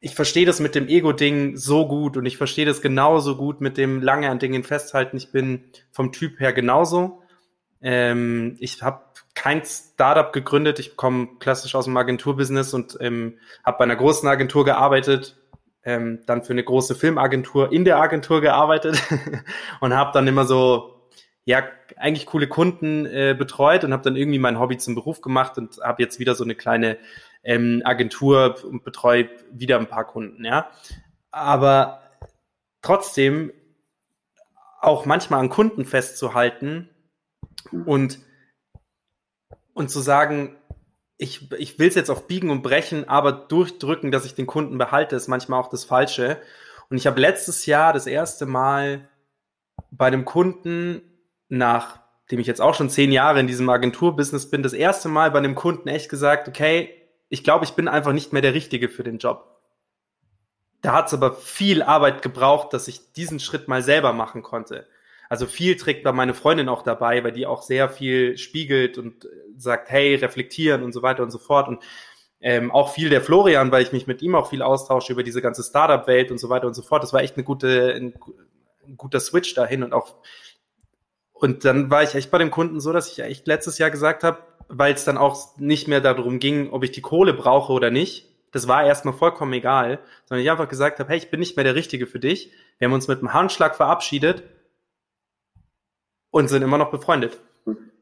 ich verstehe das mit dem Ego-Ding so gut und ich verstehe das genauso gut mit dem lange an Dingen festhalten. Ich bin vom Typ her genauso. Ähm, ich habe kein Startup gegründet. Ich komme klassisch aus dem Agenturbusiness und ähm, habe bei einer großen Agentur gearbeitet, ähm, dann für eine große Filmagentur in der Agentur gearbeitet *laughs* und habe dann immer so ja eigentlich coole Kunden äh, betreut und habe dann irgendwie mein Hobby zum Beruf gemacht und habe jetzt wieder so eine kleine ähm, Agentur und betreue wieder ein paar Kunden, ja. Aber trotzdem auch manchmal an Kunden festzuhalten und, und zu sagen, ich, ich will es jetzt auf Biegen und Brechen, aber durchdrücken, dass ich den Kunden behalte, ist manchmal auch das Falsche. Und ich habe letztes Jahr das erste Mal bei einem Kunden, nachdem ich jetzt auch schon zehn Jahre in diesem Agenturbusiness bin, das erste Mal bei einem Kunden echt gesagt, okay, ich glaube, ich bin einfach nicht mehr der Richtige für den Job. Da hat es aber viel Arbeit gebraucht, dass ich diesen Schritt mal selber machen konnte. Also viel trägt da meine Freundin auch dabei, weil die auch sehr viel spiegelt und sagt, hey, reflektieren und so weiter und so fort. Und ähm, auch viel der Florian, weil ich mich mit ihm auch viel austausche über diese ganze Startup-Welt und so weiter und so fort. Das war echt eine gute, ein, ein guter Switch dahin und auch und dann war ich echt bei dem Kunden so, dass ich echt letztes Jahr gesagt habe, weil es dann auch nicht mehr darum ging, ob ich die Kohle brauche oder nicht. Das war erstmal vollkommen egal, sondern ich einfach gesagt habe, hey, ich bin nicht mehr der Richtige für dich. Wir haben uns mit einem Handschlag verabschiedet und sind immer noch befreundet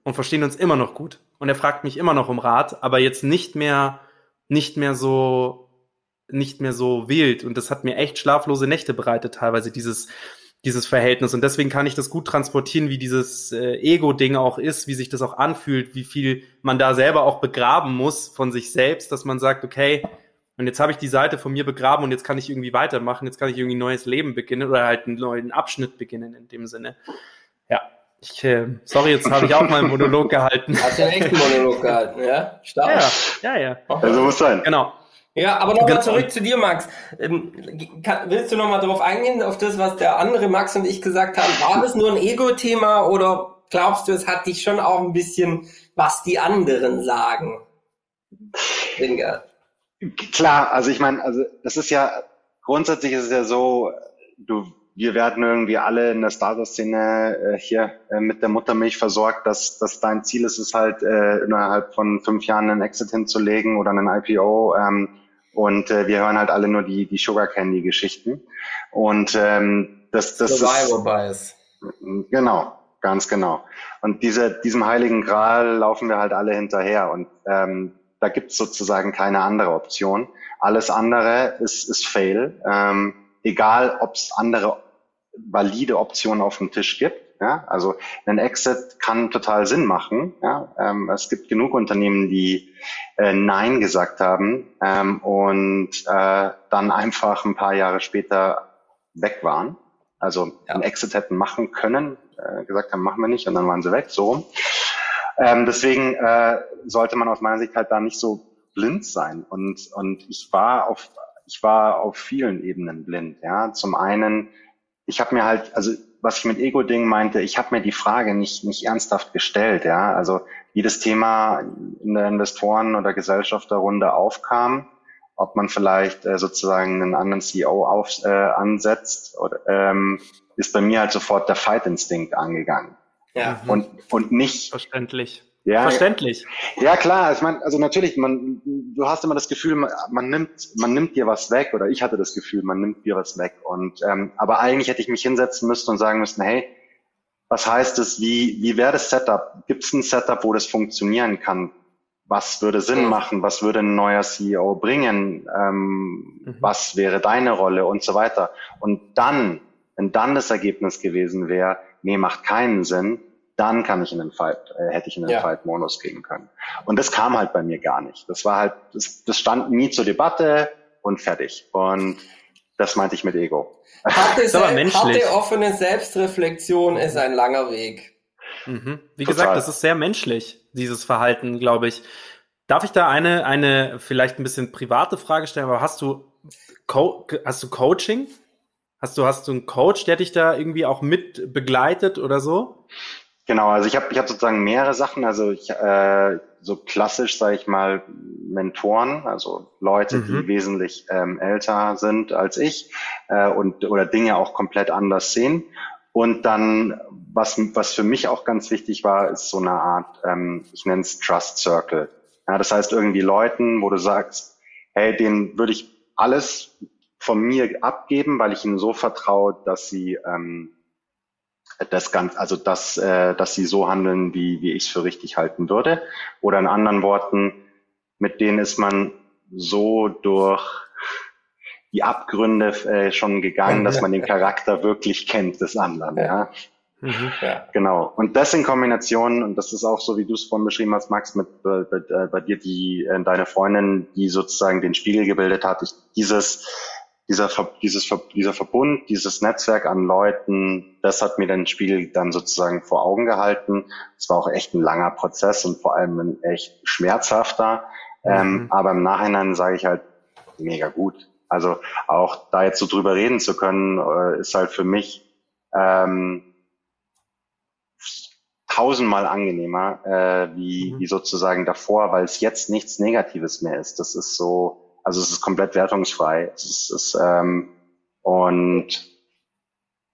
und verstehen uns immer noch gut. Und er fragt mich immer noch um Rat, aber jetzt nicht mehr, nicht mehr so, nicht mehr so wild. Und das hat mir echt schlaflose Nächte bereitet, teilweise dieses, dieses Verhältnis. Und deswegen kann ich das gut transportieren, wie dieses äh, Ego-Ding auch ist, wie sich das auch anfühlt, wie viel man da selber auch begraben muss von sich selbst, dass man sagt, okay, und jetzt habe ich die Seite von mir begraben und jetzt kann ich irgendwie weitermachen, jetzt kann ich irgendwie ein neues Leben beginnen oder halt einen neuen Abschnitt beginnen in dem Sinne. Ja. Ich, äh, sorry, jetzt habe ich auch mal einen Monolog gehalten.
Hast du einen echten Monolog gehalten, ja?
Stark. Ja, ja, ja.
Also muss sein.
Genau.
Ja, aber nochmal genau. zurück zu dir, Max. Ähm, willst du nochmal darauf eingehen, auf das, was der andere Max und ich gesagt haben? War das nur ein Ego-Thema oder glaubst du, es hat dich schon auch ein bisschen, was die anderen sagen?
Ringer. Klar, also ich meine, also das ist ja, grundsätzlich ist es ja so, du, wir werden irgendwie alle in der Startup-Szene äh, hier äh, mit der Muttermilch versorgt, dass, dass dein Ziel ist es halt, äh, innerhalb von fünf Jahren einen Exit hinzulegen oder einen IPO. Ähm, und äh, wir hören halt alle nur die, die Sugar Candy Geschichten. Und ähm, das, das
Survival Bias.
Genau, ganz genau. Und diese, diesem heiligen Gral laufen wir halt alle hinterher. Und ähm, da gibt's sozusagen keine andere Option. Alles andere ist, ist Fail. Ähm, egal, ob es andere valide Optionen auf dem Tisch gibt. Ja, also ein Exit kann total Sinn machen. Ja, ähm, es gibt genug Unternehmen, die äh, Nein gesagt haben ähm, und äh, dann einfach ein paar Jahre später weg waren. Also ja. einen Exit hätten machen können, äh, gesagt haben, machen wir nicht und dann waren sie weg. So. Ähm, deswegen äh, sollte man aus meiner Sicht halt da nicht so blind sein. Und, und ich war auf ich war auf vielen Ebenen blind. Ja, zum einen, ich habe mir halt, also was ich mit Ego-Ding meinte, ich habe mir die Frage nicht, nicht ernsthaft gestellt, ja. Also wie das Thema in der Investoren- oder Gesellschafterrunde aufkam, ob man vielleicht äh, sozusagen einen anderen CEO auf, äh, ansetzt, oder, ähm, ist bei mir halt sofort der Fight-Instinkt angegangen.
Ja.
Und, und nicht.
Verständlich.
Ja,
Verständlich.
Ja, klar. Ich meine, also natürlich, man, du hast immer das Gefühl, man, man, nimmt, man nimmt dir was weg, oder ich hatte das Gefühl, man nimmt dir was weg. Und ähm, aber eigentlich hätte ich mich hinsetzen müssen und sagen müssen, hey, was heißt es? Wie, wie wäre das Setup? Gibt es ein Setup, wo das funktionieren kann? Was würde Sinn machen? Was würde ein neuer CEO bringen? Ähm, mhm. Was wäre deine Rolle und so weiter? Und dann, wenn dann das Ergebnis gewesen wäre, nee, macht keinen Sinn, dann kann ich in den Fight, äh, hätte ich in den ja. Fight-Modus gehen können. Und das kam halt bei mir gar nicht. Das war halt, das, das stand nie zur Debatte und fertig. Und das meinte ich mit Ego.
Harte, *laughs* harte offene Selbstreflexion ist ein langer Weg.
Mhm. Wie Total. gesagt, das ist sehr menschlich, dieses Verhalten, glaube ich. Darf ich da eine, eine vielleicht ein bisschen private Frage stellen, aber hast du, Co hast du Coaching? Hast du, hast du einen Coach, der dich da irgendwie auch mit begleitet oder so?
Genau, also ich habe ich hab sozusagen mehrere Sachen, also ich, äh, so klassisch, sage ich mal, Mentoren, also Leute, mhm. die wesentlich ähm, älter sind als ich äh, und oder Dinge auch komplett anders sehen. Und dann, was, was für mich auch ganz wichtig war, ist so eine Art, ähm, ich nenne es Trust Circle. Ja, das heißt irgendwie Leuten, wo du sagst, hey, denen würde ich alles von mir abgeben, weil ich ihnen so vertraue, dass sie ähm, das ganz, also dass, äh, dass sie so handeln, wie, wie ich es für richtig halten würde. Oder in anderen Worten, mit denen ist man so durch die Abgründe äh, schon gegangen, dass man den Charakter wirklich kennt des anderen. Ja. Mhm, ja. Genau. Und das in Kombination, und das ist auch so, wie du es vorhin beschrieben hast, Max, mit bei, bei, äh, bei dir, die äh, deine Freundin, die sozusagen den Spiegel gebildet hat, ich, dieses dieser, dieses, dieser Verbund, dieses Netzwerk an Leuten, das hat mir den Spiel dann sozusagen vor Augen gehalten. Es war auch echt ein langer Prozess und vor allem ein echt schmerzhafter. Mhm. Ähm, aber im Nachhinein sage ich halt, mega gut. Also auch da jetzt so drüber reden zu können, äh, ist halt für mich ähm, tausendmal angenehmer, äh, wie, mhm. wie sozusagen davor, weil es jetzt nichts Negatives mehr ist. Das ist so, also es ist komplett wertungsfrei. Es ist, es, ähm, und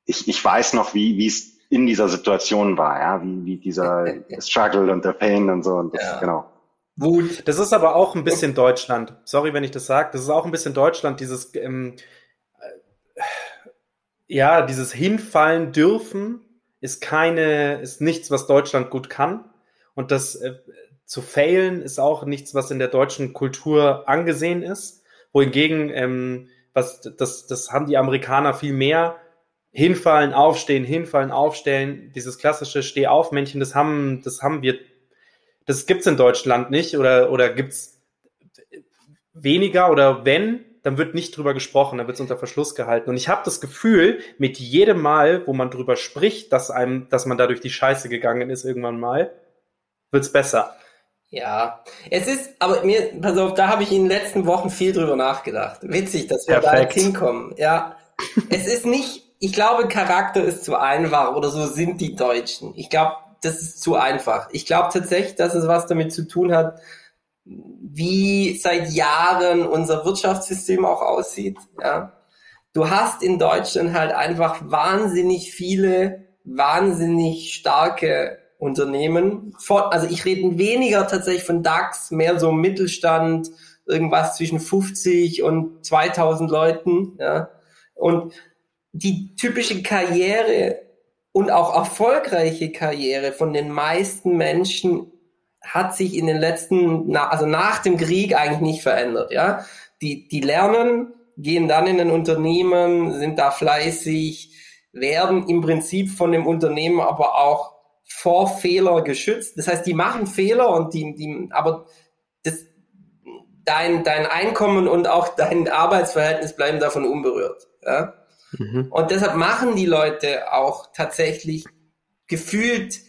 ich, ich weiß noch, wie wie es in dieser Situation war, ja, wie, wie dieser *laughs* Struggle und der Pain und so und das, ja. genau.
Wut. Das ist aber auch ein bisschen Deutschland. Sorry, wenn ich das sage. Das ist auch ein bisschen Deutschland, dieses ähm, äh, ja, dieses hinfallen dürfen ist keine, ist nichts, was Deutschland gut kann. Und das äh, zu failen ist auch nichts, was in der deutschen Kultur angesehen ist. Wohingegen, ähm, was, das, das haben die Amerikaner viel mehr. Hinfallen, aufstehen, hinfallen, aufstellen. Dieses klassische Steh-auf-Männchen, das haben, das haben wir, das gibt's in Deutschland nicht oder, oder gibt's weniger oder wenn, dann wird nicht drüber gesprochen, dann wird es unter Verschluss gehalten. Und ich habe das Gefühl, mit jedem Mal, wo man drüber spricht, dass einem, dass man da durch die Scheiße gegangen ist irgendwann mal, wird's besser.
Ja, es ist, aber mir, pass auf, da habe ich in den letzten Wochen viel drüber nachgedacht. Witzig, dass wir Perfekt. da jetzt hinkommen. Ja, es ist nicht, ich glaube, Charakter ist zu einfach oder so sind die Deutschen. Ich glaube, das ist zu einfach. Ich glaube tatsächlich, dass es was damit zu tun hat, wie seit Jahren unser Wirtschaftssystem auch aussieht. Ja. Du hast in Deutschland halt einfach wahnsinnig viele, wahnsinnig starke Unternehmen. Also ich rede weniger tatsächlich von DAX, mehr so Mittelstand, irgendwas zwischen 50 und 2000 Leuten. Ja. Und die typische Karriere und auch erfolgreiche Karriere von den meisten Menschen hat sich in den letzten, also nach dem Krieg eigentlich nicht verändert. Ja, die die lernen, gehen dann in ein Unternehmen, sind da fleißig, werden im Prinzip von dem Unternehmen aber auch vor Fehler geschützt. Das heißt, die machen Fehler und die, die aber das, dein, dein Einkommen und auch dein Arbeitsverhältnis bleiben davon unberührt. Ja? Mhm. Und deshalb machen die Leute auch tatsächlich gefühlt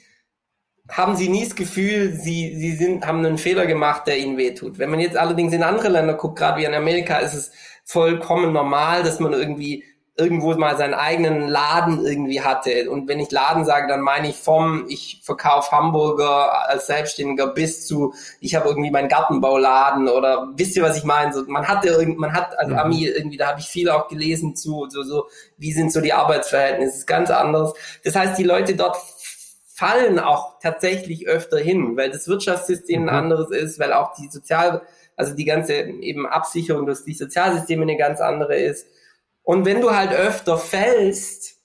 haben sie nie das Gefühl, sie, sie sind, haben einen Fehler gemacht, der ihnen wehtut. Wenn man jetzt allerdings in andere Länder guckt, gerade wie in Amerika, ist es vollkommen normal, dass man irgendwie irgendwo mal seinen eigenen Laden irgendwie hatte. Und wenn ich Laden sage, dann meine ich vom, ich verkaufe Hamburger als Selbstständiger bis zu, ich habe irgendwie meinen Gartenbauladen oder wisst ihr, was ich meine? So, man hatte irgend, man hat, also mhm. Ami irgendwie, da habe ich viel auch gelesen zu, so, so, wie sind so die Arbeitsverhältnisse, ist ganz anders. Das heißt, die Leute dort fallen auch tatsächlich öfter hin, weil das Wirtschaftssystem mhm. ein anderes ist, weil auch die Sozial, also die ganze eben Absicherung durch die Sozialsysteme eine ganz andere ist. Und wenn du halt öfter fällst,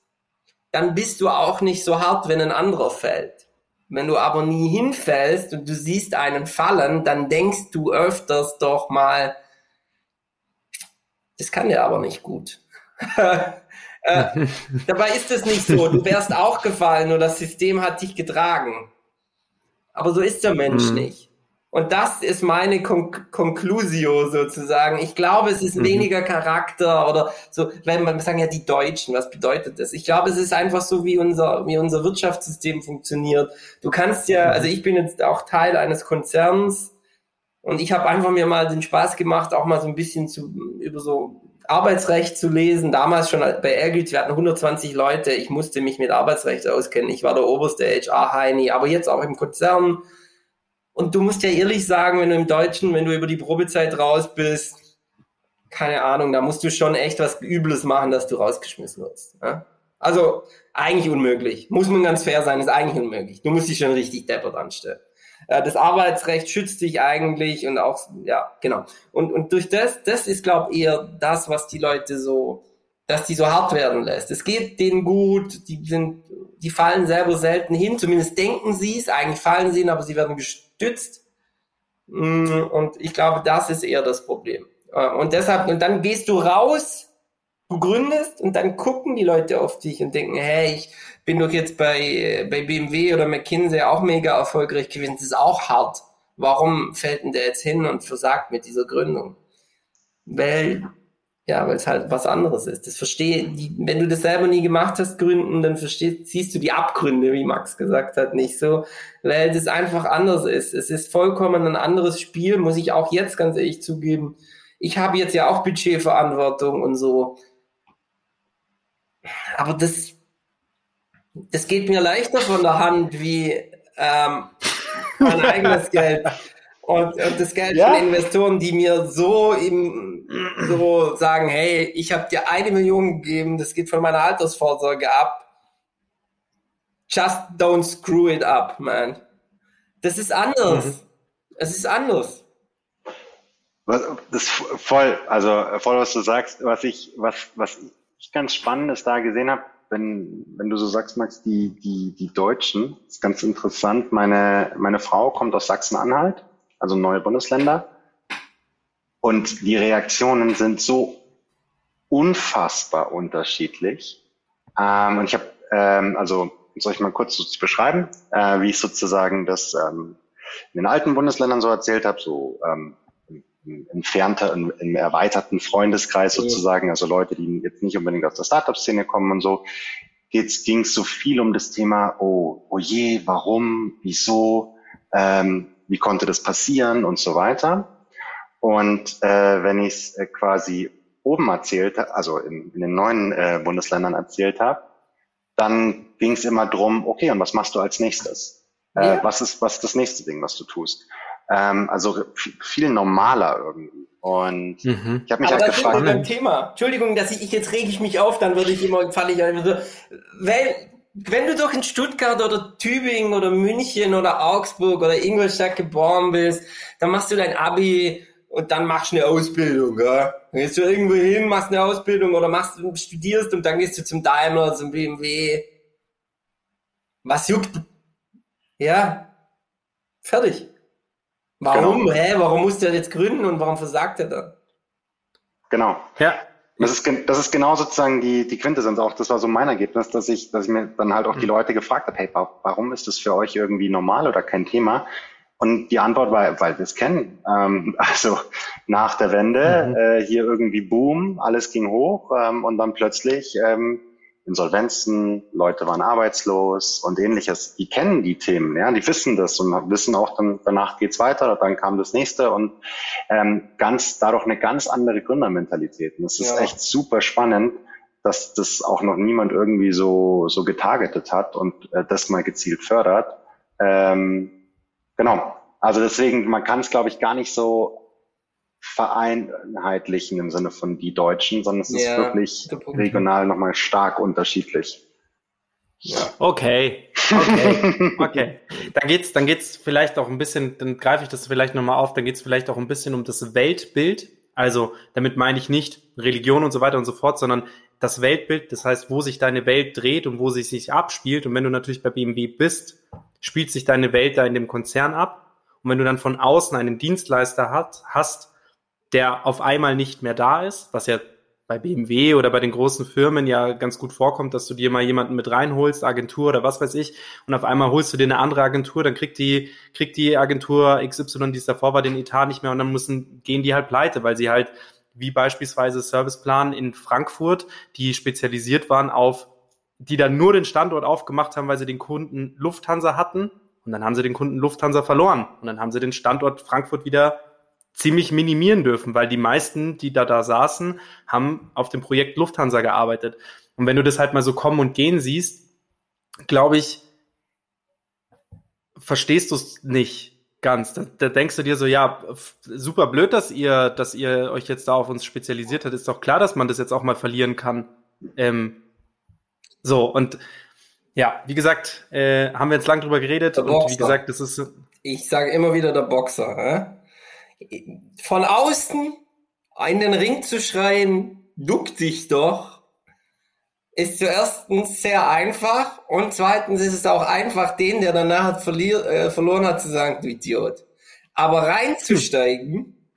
dann bist du auch nicht so hart, wenn ein anderer fällt. Wenn du aber nie hinfällst und du siehst einen fallen, dann denkst du öfters doch mal, das kann der aber nicht gut. *laughs* Äh, dabei ist es nicht so. Du wärst auch gefallen, nur das System hat dich getragen. Aber so ist der Mensch mhm. nicht. Und das ist meine Con Conclusio sozusagen. Ich glaube, es ist mhm. weniger Charakter oder so, wenn man sagen ja die Deutschen, was bedeutet das? Ich glaube, es ist einfach so, wie unser, wie unser Wirtschaftssystem funktioniert. Du kannst ja, mhm. also ich bin jetzt auch Teil eines Konzerns und ich habe einfach mir mal den Spaß gemacht, auch mal so ein bisschen zu, über so Arbeitsrecht zu lesen, damals schon bei Airgrid, wir hatten 120 Leute, ich musste mich mit Arbeitsrecht auskennen, ich war der oberste HR-Heini, aber jetzt auch im Konzern. Und du musst ja ehrlich sagen, wenn du im Deutschen, wenn du über die Probezeit raus bist, keine Ahnung, da musst du schon echt was Übles machen, dass du rausgeschmissen wirst. Ja? Also eigentlich unmöglich. Muss man ganz fair sein, ist eigentlich unmöglich. Du musst dich schon richtig deppert anstellen. Äh, das Arbeitsrecht schützt dich eigentlich und auch, ja, genau. Und, und durch das, das ist, glaube ich, eher das, was die Leute so, dass die so hart werden lässt. Es geht denen gut, die sind, die fallen selber selten hin, zumindest denken sie es, eigentlich fallen sie hin, aber sie werden. Mm, und ich glaube, das ist eher das Problem. Äh, und deshalb, und dann gehst du raus, du gründest und dann gucken die Leute auf dich und denken, hey, ich, bin doch jetzt bei, bei BMW oder McKinsey auch mega erfolgreich gewesen. Das ist auch hart. Warum fällt denn der jetzt hin und versagt mit dieser Gründung? Weil, ja, weil es halt was anderes ist. Das verstehe, die, wenn du das selber nie gemacht hast, gründen, dann verstehst, siehst du die Abgründe, wie Max gesagt hat, nicht so, weil das einfach anders ist. Es ist vollkommen ein anderes Spiel, muss ich auch jetzt ganz ehrlich zugeben. Ich habe jetzt ja auch Budgetverantwortung und so. Aber das, das geht mir leichter von der Hand, wie ähm, mein eigenes *laughs* Geld. Und, und, das Geld ja? von Investoren, die mir so im, so sagen, hey, ich habe dir eine Million gegeben, das geht von meiner Altersvorsorge ab. Just don't screw it up, man. Das ist anders. Mhm. Es ist anders.
Das ist voll, also voll, was du sagst, was ich, was, was ich ganz Spannendes da gesehen habe, wenn, wenn du so sagst, Max, die, die, die Deutschen, ist ganz interessant. Meine, meine Frau kommt aus Sachsen-Anhalt, also neue Bundesländer. Und die Reaktionen sind so unfassbar unterschiedlich. Ähm, und ich habe, ähm, also soll ich mal kurz so beschreiben, äh, wie ich sozusagen das ähm, in den alten Bundesländern so erzählt habe, so ähm, entfernter, im, im erweiterten Freundeskreis sozusagen, also Leute, die jetzt nicht unbedingt aus der Startup-Szene kommen und so, ging es so viel um das Thema, oh, oh je, warum, wieso, ähm, wie konnte das passieren und so weiter. Und äh, wenn ich es äh, quasi oben erzählt, also in, in den neuen äh, Bundesländern erzählt habe, dann ging es immer drum, okay, und was machst du als nächstes? Äh, ja. Äh, was ist was ist das nächste Ding, was du tust? Ähm, also viel normaler irgendwie. Und mhm. ich habe mich Aber halt gefragt.
Beim Thema. Entschuldigung, dass ich, ich jetzt rege ich mich auf, dann würde ich immer, falle ich einfach so. Weil, wenn du doch in Stuttgart oder Tübingen oder München oder Augsburg oder Ingolstadt geboren bist, dann machst du dein Abi und dann machst du eine Ausbildung, ja. Dann gehst du irgendwo hin, machst eine Ausbildung oder machst, studierst und dann gehst du zum Daimler, zum BMW. Was juckt? Ja. Fertig. Warum? Genau. Hä? Warum muss der jetzt gründen und warum versagt er dann?
Genau. Ja. Das ist, das ist genau sozusagen die, die Quintessenz auch. Das war so mein Ergebnis, dass ich, dass ich mir dann halt auch die mhm. Leute gefragt habe, hey, warum ist das für euch irgendwie normal oder kein Thema? Und die Antwort war, weil wir es kennen. Ähm, *laughs* also nach der Wende mhm. äh, hier irgendwie Boom, alles ging hoch ähm, und dann plötzlich ähm, Insolvenzen, Leute waren arbeitslos und ähnliches. Die kennen die Themen, ja, die wissen das und wissen auch, dann danach geht's weiter, dann kam das nächste und ähm, ganz dadurch eine ganz andere Gründermentalität. Und das ist ja. echt super spannend, dass das auch noch niemand irgendwie so so getargetet hat und äh, das mal gezielt fördert. Ähm, genau. Also deswegen, man kann es, glaube ich, gar nicht so vereinheitlichen im Sinne von die Deutschen, sondern es ist ja, wirklich regional nochmal stark unterschiedlich.
Ja. Okay, okay, *laughs* okay. Dann geht's, dann geht's vielleicht auch ein bisschen, dann greife ich das vielleicht nochmal auf, dann geht's vielleicht auch ein bisschen um das Weltbild. Also damit meine ich nicht Religion und so weiter und so fort, sondern das Weltbild, das heißt, wo sich deine Welt dreht und wo sie sich abspielt. Und wenn du natürlich bei BMW bist, spielt sich deine Welt da in dem Konzern ab. Und wenn du dann von außen einen Dienstleister hat, hast, der auf einmal nicht mehr da ist, was ja bei BMW oder bei den großen Firmen ja ganz gut vorkommt, dass du dir mal jemanden mit reinholst, Agentur oder was weiß ich, und auf einmal holst du dir eine andere Agentur, dann kriegt die, kriegt die Agentur XY, die es davor war, den Etat nicht mehr und dann müssen, gehen die halt pleite, weil sie halt, wie beispielsweise Serviceplan in Frankfurt, die spezialisiert waren auf, die dann nur den Standort aufgemacht haben, weil sie den Kunden Lufthansa hatten. Und dann haben sie den Kunden Lufthansa verloren. Und dann haben sie den Standort Frankfurt wieder ziemlich minimieren dürfen, weil die meisten, die da da saßen, haben auf dem Projekt Lufthansa gearbeitet. Und wenn du das halt mal so kommen und gehen siehst, glaube ich, verstehst du es nicht ganz. Da, da, denkst du dir so, ja, super blöd, dass ihr, dass ihr euch jetzt da auf uns spezialisiert habt. Ist doch klar, dass man das jetzt auch mal verlieren kann. Ähm, so, und ja, wie gesagt, äh, haben wir jetzt lang drüber geredet und wie gesagt, das ist.
Ich sage immer wieder der Boxer, hä? von außen in den Ring zu schreien, duck dich doch, ist zuerst sehr einfach und zweitens ist es auch einfach, den, der danach verlier, äh, verloren hat, zu sagen, du Idiot. Aber reinzusteigen,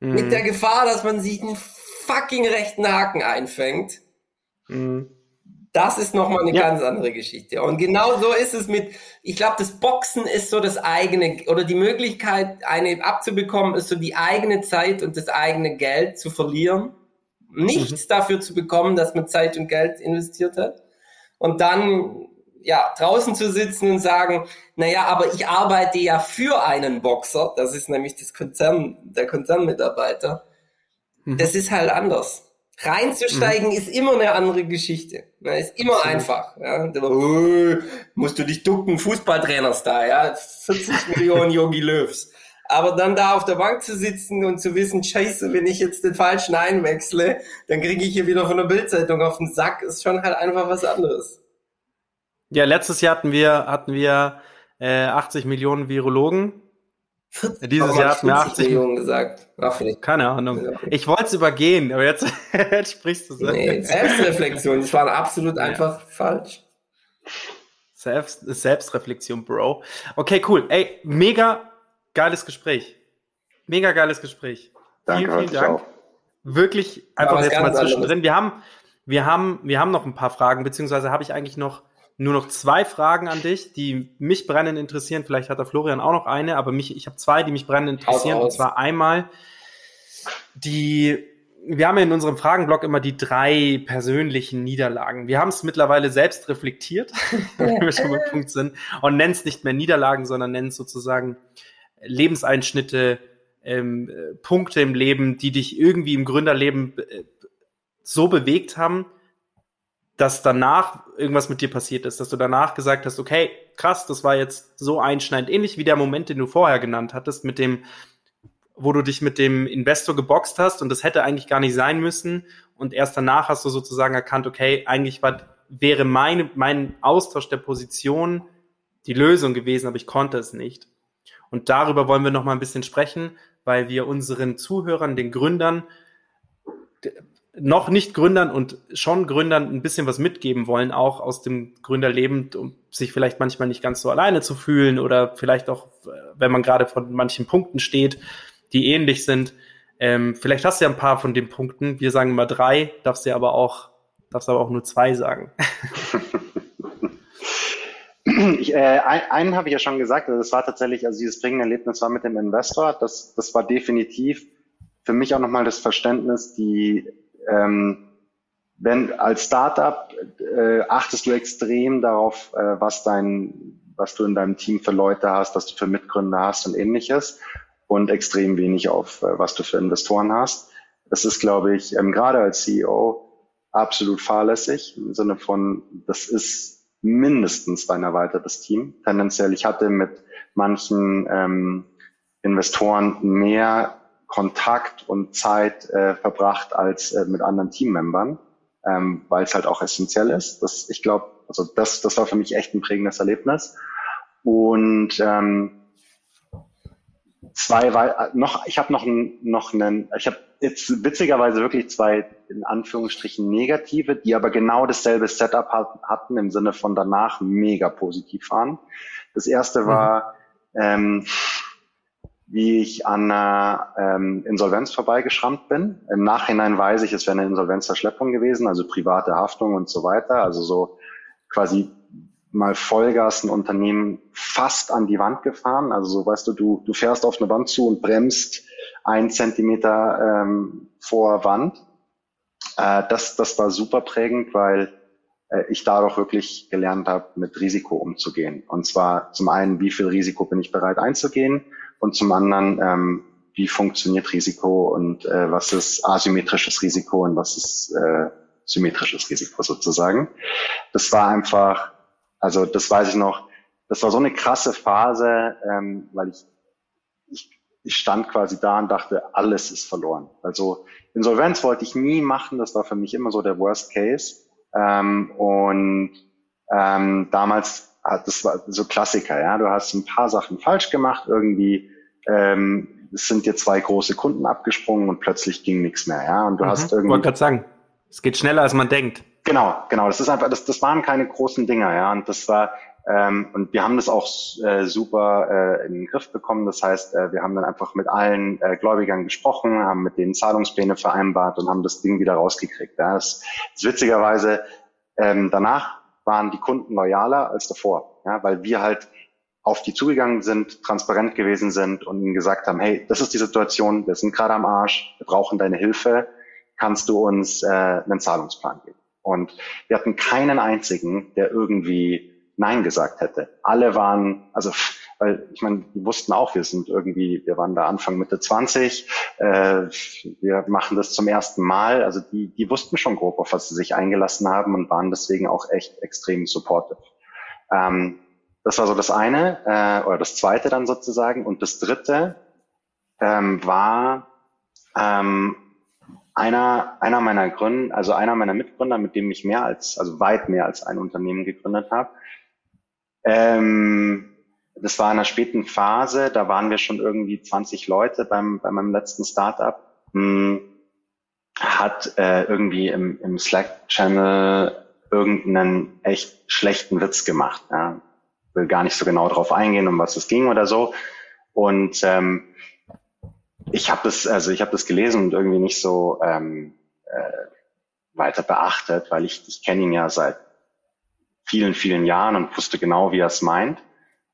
mhm. mit der Gefahr, dass man sich einen fucking rechten Haken einfängt, mhm. Das ist nochmal eine ja. ganz andere Geschichte. Und genau so ist es mit, ich glaube, das Boxen ist so das eigene, oder die Möglichkeit, eine abzubekommen, ist so die eigene Zeit und das eigene Geld zu verlieren. Nichts mhm. dafür zu bekommen, dass man Zeit und Geld investiert hat. Und dann, ja, draußen zu sitzen und sagen, naja, aber ich arbeite ja für einen Boxer. Das ist nämlich das Konzern, der Konzernmitarbeiter. Mhm. Das ist halt anders. Reinzusteigen mhm. ist immer eine andere Geschichte. Ne? Ist immer Absolut. einfach. Ja? Oh, musst du dich ducken, Fußballtrainer-Star, ja. 40 *laughs* Millionen Yogi Löws. Aber dann da auf der Bank zu sitzen und zu wissen, scheiße, wenn ich jetzt den falschen einwechsle, dann kriege ich hier wieder von der Bildzeitung auf den Sack, ist schon halt einfach was anderes.
Ja, letztes Jahr hatten wir, hatten wir äh, 80 Millionen Virologen. Dieses Jahr hatten wir 80 Millionen gesagt. Ach, Keine Ahnung. Ich wollte es übergehen, aber jetzt, *laughs* jetzt sprichst du
so. Nee, Selbstreflexion, das war absolut ja. einfach falsch.
Selbst, Selbstreflexion, Bro. Okay, cool. Ey, mega geiles Gespräch. Mega geiles Gespräch.
Danke, vielen, vielen Dank. Auch.
Wirklich einfach jetzt mal zwischendrin. Wir haben, wir haben, wir haben noch ein paar Fragen, beziehungsweise habe ich eigentlich noch nur noch zwei Fragen an dich, die mich brennend interessieren. Vielleicht hat der Florian auch noch eine, aber mich, ich habe zwei, die mich brennend interessieren. Und zwar einmal die, wir haben ja in unserem Fragenblock immer die drei persönlichen Niederlagen. Wir haben es mittlerweile selbst reflektiert, *laughs* wenn wir schon beim Punkt sind, und nennen es nicht mehr Niederlagen, sondern nennen es sozusagen Lebenseinschnitte, ähm, Punkte im Leben, die dich irgendwie im Gründerleben äh, so bewegt haben, dass danach irgendwas mit dir passiert ist, dass du danach gesagt hast, okay, krass, das war jetzt so einschneidend, ähnlich wie der Moment, den du vorher genannt hattest, mit dem, wo du dich mit dem Investor geboxt hast und das hätte eigentlich gar nicht sein müssen und erst danach hast du sozusagen erkannt, okay, eigentlich war, wäre meine, mein Austausch der Position die Lösung gewesen, aber ich konnte es nicht. Und darüber wollen wir noch mal ein bisschen sprechen, weil wir unseren Zuhörern, den Gründern, noch nicht Gründern und schon Gründern ein bisschen was mitgeben wollen, auch aus dem Gründerleben, um sich vielleicht manchmal nicht ganz so alleine zu fühlen oder vielleicht auch, wenn man gerade von manchen Punkten steht, die ähnlich sind. Ähm, vielleicht hast du ja ein paar von den Punkten. Wir sagen immer drei, darfst du aber auch, darfst aber auch nur zwei sagen. *laughs* *clears throat*
Ich, äh, einen habe ich ja schon gesagt, also das war tatsächlich, also dieses bringende Erlebnis war mit dem Investor. Das, das war definitiv für mich auch nochmal das Verständnis, die ähm, wenn als Startup äh, achtest du extrem darauf, äh, was dein, was du in deinem Team für Leute hast, was du für Mitgründer hast und ähnliches und extrem wenig auf, äh, was du für Investoren hast. Das ist, glaube ich, ähm, gerade als CEO absolut fahrlässig im Sinne von, das ist mindestens dein erweitertes Team. Tendenziell, ich hatte mit manchen ähm, Investoren mehr Kontakt und Zeit äh, verbracht als äh, mit anderen Teammembern, ähm, weil es halt auch essentiell ist. Das, ich glaube, also das, das war für mich echt ein prägendes Erlebnis. Und ähm, zwei weil noch ich habe noch einen noch einen ich habe jetzt witzigerweise wirklich zwei in Anführungsstrichen negative die aber genau dasselbe Setup hatten im Sinne von danach mega positiv waren das erste war mhm. ähm, wie ich an einer ähm, Insolvenz vorbeigeschrammt bin. Im Nachhinein weiß ich, es wäre eine Insolvenzverschleppung gewesen, also private Haftung und so weiter. Also so quasi mal Vollgas ein Unternehmen fast an die Wand gefahren. Also so weißt du, du, du fährst auf eine Wand zu und bremst ein Zentimeter ähm, vor Wand. Äh, das, das war super prägend, weil äh, ich dadurch wirklich gelernt habe, mit Risiko umzugehen. Und zwar zum einen, wie viel Risiko bin ich bereit einzugehen? und zum anderen, ähm, wie funktioniert Risiko und äh, was ist asymmetrisches Risiko und was ist äh, symmetrisches Risiko sozusagen. Das war einfach, also das weiß ich noch, das war so eine krasse Phase, ähm, weil ich, ich, ich stand quasi da und dachte, alles ist verloren. Also Insolvenz wollte ich nie machen, das war für mich immer so der Worst Case. Ähm, und ähm, damals das war so Klassiker, ja. Du hast ein paar Sachen falsch gemacht, irgendwie ähm, es sind dir zwei große Kunden abgesprungen und plötzlich ging nichts mehr, ja. Und du mhm. hast irgendwie. Ich
wollte gerade sagen, es geht schneller, als man denkt.
Genau, genau. Das ist einfach, das, das waren keine großen Dinger, ja. Und das war, ähm, und wir haben das auch äh, super äh, in den Griff bekommen. Das heißt, äh, wir haben dann einfach mit allen äh, Gläubigern gesprochen, haben mit denen Zahlungspläne vereinbart und haben das Ding wieder rausgekriegt. Ja. Das, das witzigerweise ähm, danach waren die Kunden loyaler als davor, ja, weil wir halt auf die zugegangen sind, transparent gewesen sind und ihnen gesagt haben, hey, das ist die Situation, wir sind gerade am Arsch, wir brauchen deine Hilfe, kannst du uns äh, einen Zahlungsplan geben? Und wir hatten keinen einzigen, der irgendwie Nein gesagt hätte. Alle waren, also weil ich meine, die wussten auch, wir sind irgendwie, wir waren da Anfang Mitte 20, äh, wir machen das zum ersten Mal. Also die, die wussten schon grob, auf was sie sich eingelassen haben und waren deswegen auch echt extrem supportive. Ähm, das war so das eine, äh, oder das zweite dann sozusagen. Und das dritte ähm, war ähm, einer, einer meiner Gründer, also einer meiner Mitgründer, mit dem ich mehr als, also weit mehr als ein Unternehmen gegründet habe. Ähm, das war in einer späten Phase, da waren wir schon irgendwie 20 Leute beim, bei meinem letzten Startup. Hm, hat äh, irgendwie im, im Slack-Channel irgendeinen echt schlechten Witz gemacht. Ja. Will gar nicht so genau darauf eingehen, um was es ging oder so. Und ähm, ich habe das, also ich habe das gelesen und irgendwie nicht so ähm, äh, weiter beachtet, weil ich, ich kenne ihn ja seit vielen, vielen Jahren und wusste genau, wie er es meint.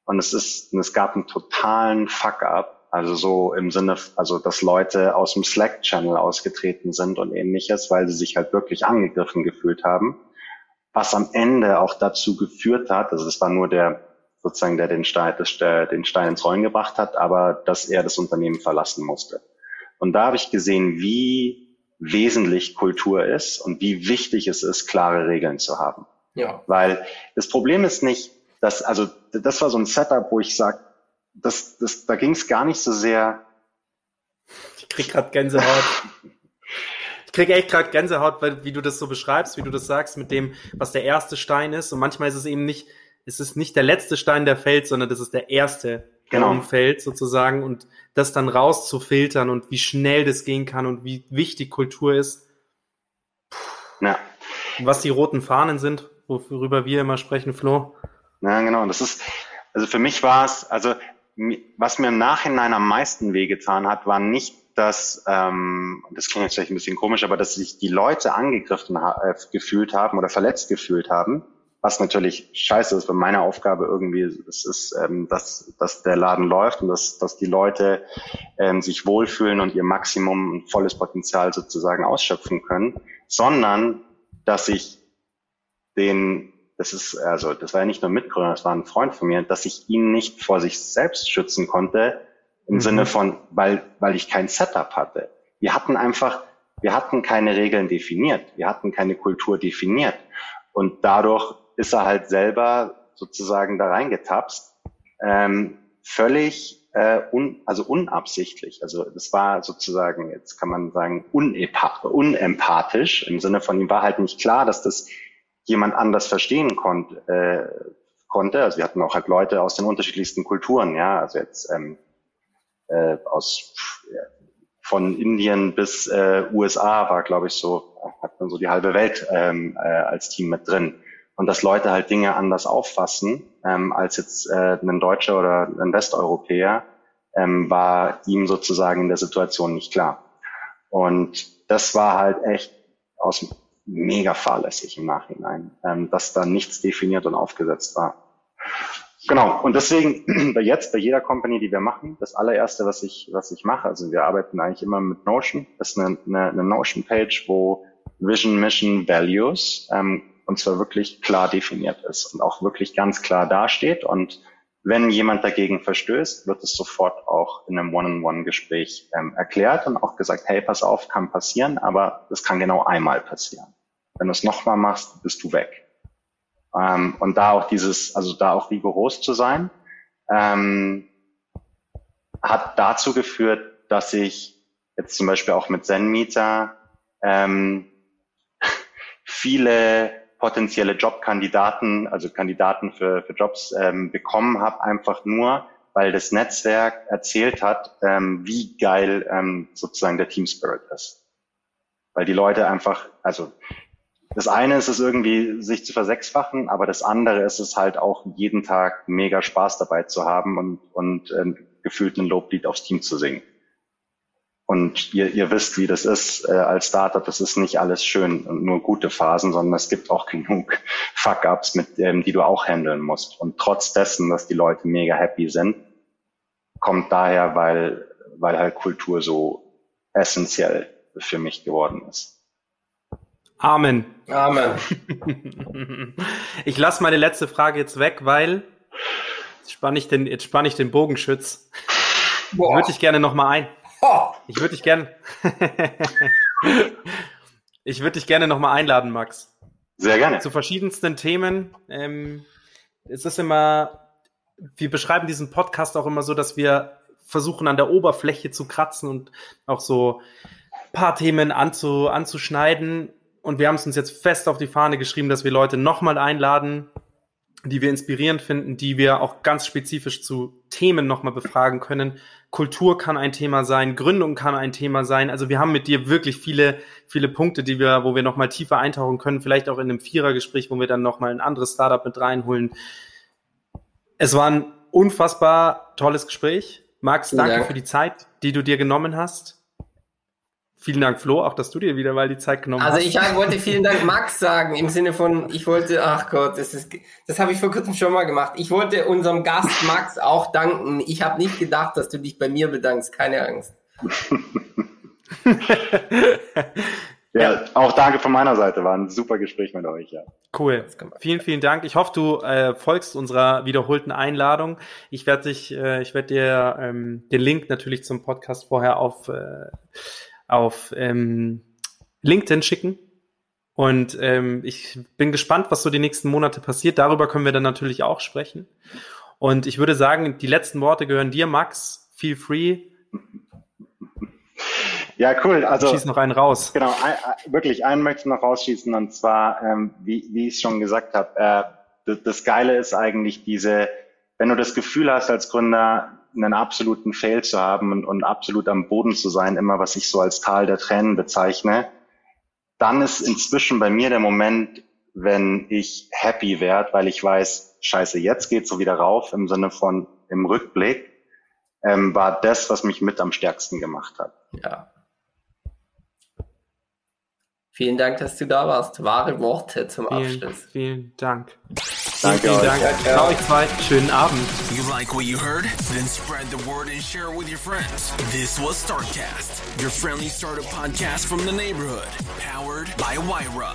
Und es ist, es gab einen totalen Fuck-up, also so im Sinne, also dass Leute aus dem Slack-Channel ausgetreten sind und ähnliches, weil sie sich halt wirklich angegriffen gefühlt haben. Was am Ende auch dazu geführt hat, also es war nur der sozusagen, der den Stein, den Stein ins Rollen gebracht hat, aber dass er das Unternehmen verlassen musste. Und da habe ich gesehen, wie wesentlich Kultur ist und wie wichtig es ist, klare Regeln zu haben. Ja. Weil das Problem ist nicht, dass, also das war so ein Setup, wo ich sage, das, das, da ging es gar nicht so sehr.
Ich krieg gerade Gänsehaut. ich krieg echt gerade Gänsehaut, weil wie du das so beschreibst, wie du das sagst, mit dem, was der erste Stein ist. Und manchmal ist es eben nicht es ist nicht der letzte Stein, der fällt, sondern das ist der erste, der genau. umfällt sozusagen und das dann rauszufiltern und wie schnell das gehen kann und wie wichtig Kultur ist. Ja. Was die roten Fahnen sind, worüber wir immer sprechen, Flo.
Ja, genau. Das ist, also für mich war es, also was mir im Nachhinein am meisten wehgetan hat, war nicht, dass, ähm, das klingt jetzt vielleicht ein bisschen komisch, aber dass sich die Leute angegriffen äh, gefühlt haben oder verletzt gefühlt haben, was natürlich scheiße ist, weil meine Aufgabe irgendwie ist, ist ähm, dass, dass der Laden läuft und dass, dass die Leute ähm, sich wohlfühlen und ihr Maximum und volles Potenzial sozusagen ausschöpfen können, sondern dass ich den, das ist, also das war ja nicht nur Mitgründer, das war ein Freund von mir, dass ich ihn nicht vor sich selbst schützen konnte, im mhm. Sinne von, weil, weil ich kein Setup hatte. Wir hatten einfach, wir hatten keine Regeln definiert, wir hatten keine Kultur definiert. Und dadurch ist er halt selber sozusagen da reingetapst. Ähm, völlig äh, un, also unabsichtlich. Also das war sozusagen, jetzt kann man sagen, unempathisch. Im Sinne von ihm war halt nicht klar, dass das jemand anders verstehen konnte. Äh, konnte. Also wir hatten auch halt Leute aus den unterschiedlichsten Kulturen, ja, also jetzt ähm, äh, aus von Indien bis äh, USA war, glaube ich, so, hat man so die halbe Welt ähm, äh, als Team mit drin und dass Leute halt Dinge anders auffassen ähm, als jetzt äh, ein Deutscher oder ein Westeuropäer, ähm, war ihm sozusagen in der Situation nicht klar. Und das war halt echt aus mega fahrlässig im Nachhinein, ähm, dass da nichts definiert und aufgesetzt war. Genau. Und deswegen *clears throat* bei jetzt bei jeder Company, die wir machen, das allererste, was ich was ich mache, also wir arbeiten eigentlich immer mit Notion. Das ist eine, eine, eine Notion Page, wo Vision, Mission, Values ähm, und zwar wirklich klar definiert ist und auch wirklich ganz klar dasteht. Und wenn jemand dagegen verstößt, wird es sofort auch in einem One-on-One-Gespräch ähm, erklärt und auch gesagt, hey, pass auf, kann passieren, aber das kann genau einmal passieren. Wenn du es nochmal machst, bist du weg. Ähm, und da auch dieses, also da auch rigoros zu sein, ähm, hat dazu geführt, dass ich jetzt zum Beispiel auch mit ZenMeter ähm, *laughs* viele potenzielle Jobkandidaten, also Kandidaten für, für Jobs ähm, bekommen habe, einfach nur, weil das Netzwerk erzählt hat, ähm, wie geil ähm, sozusagen der Team Spirit ist. Weil die Leute einfach, also das eine ist es irgendwie, sich zu versechsfachen, aber das andere ist es halt auch jeden Tag mega Spaß dabei zu haben und, und ähm, gefühlt ein Loblied aufs Team zu singen. Und ihr, ihr wisst, wie das ist äh, als Startup. Das ist nicht alles schön und nur gute Phasen, sondern es gibt auch *laughs* genug Fuck-ups, mit ähm, die du auch handeln musst. Und trotz dessen, dass die Leute mega happy sind, kommt daher, weil, weil halt Kultur so essentiell für mich geworden ist.
Amen.
Amen. *laughs*
ich lasse meine letzte Frage jetzt weg, weil spanne ich den, jetzt spanne ich den Bogenschütz. Würde ich gerne noch mal ein. Oh. Ich würde dich gerne, *laughs* ich würde dich gerne noch mal einladen, Max.
Sehr gerne.
Zu verschiedensten Themen. Ähm, es ist immer, wir beschreiben diesen Podcast auch immer so, dass wir versuchen an der Oberfläche zu kratzen und auch so paar Themen anzu, anzuschneiden. Und wir haben es uns jetzt fest auf die Fahne geschrieben, dass wir Leute nochmal einladen, die wir inspirierend finden, die wir auch ganz spezifisch zu Themen nochmal befragen können. Kultur kann ein Thema sein, Gründung kann ein Thema sein. Also wir haben mit dir wirklich viele, viele Punkte, die wir, wo wir nochmal tiefer eintauchen können, vielleicht auch in einem Vierergespräch, wo wir dann nochmal ein anderes Startup mit reinholen. Es war ein unfassbar tolles Gespräch. Max, danke Dank. für die Zeit, die du dir genommen hast. Vielen Dank, Flo, auch dass du dir wieder mal die Zeit genommen
also
hast.
Also ich wollte vielen Dank Max sagen, im Sinne von, ich wollte, ach Gott, das ist, das habe ich vor kurzem schon mal gemacht. Ich wollte unserem Gast Max auch danken. Ich habe nicht gedacht, dass du dich bei mir bedankst. Keine Angst. *laughs*
ja, auch danke von meiner Seite. War ein super Gespräch mit euch, ja.
Cool. Vielen, vielen Dank. Ich hoffe, du äh, folgst unserer wiederholten Einladung. Ich werde dich, äh, ich werde dir ähm, den Link natürlich zum Podcast vorher auf äh, auf ähm, LinkedIn schicken. Und ähm, ich bin gespannt, was so die nächsten Monate passiert. Darüber können wir dann natürlich auch sprechen. Und ich würde sagen, die letzten Worte gehören dir, Max. Feel free.
Ja, cool. Also
schieß noch einen raus.
Genau, ein, wirklich einen möchte ich noch rausschießen und zwar, ähm, wie, wie ich es schon gesagt habe, äh, das, das Geile ist eigentlich diese, wenn du das Gefühl hast als Gründer, einen absoluten Fail zu haben und, und absolut am Boden zu sein, immer was ich so als Tal der Tränen bezeichne, dann ist inzwischen bei mir der Moment, wenn ich happy werde, weil ich weiß, scheiße, jetzt geht's so wieder rauf, im Sinne von im Rückblick, ähm, war das, was mich mit am stärksten gemacht hat.
Ja. Vielen Dank, dass du da warst. Wahre Worte zum
vielen,
Abschluss.
Vielen Dank.
Danke vielen
euch. Dank. Ja, Ciao euch zwei. Schönen Abend.
You like what you heard? Then spread the word and share it with your friends. This was Startcast, your friendly startup podcast from the neighborhood, powered by Wyra.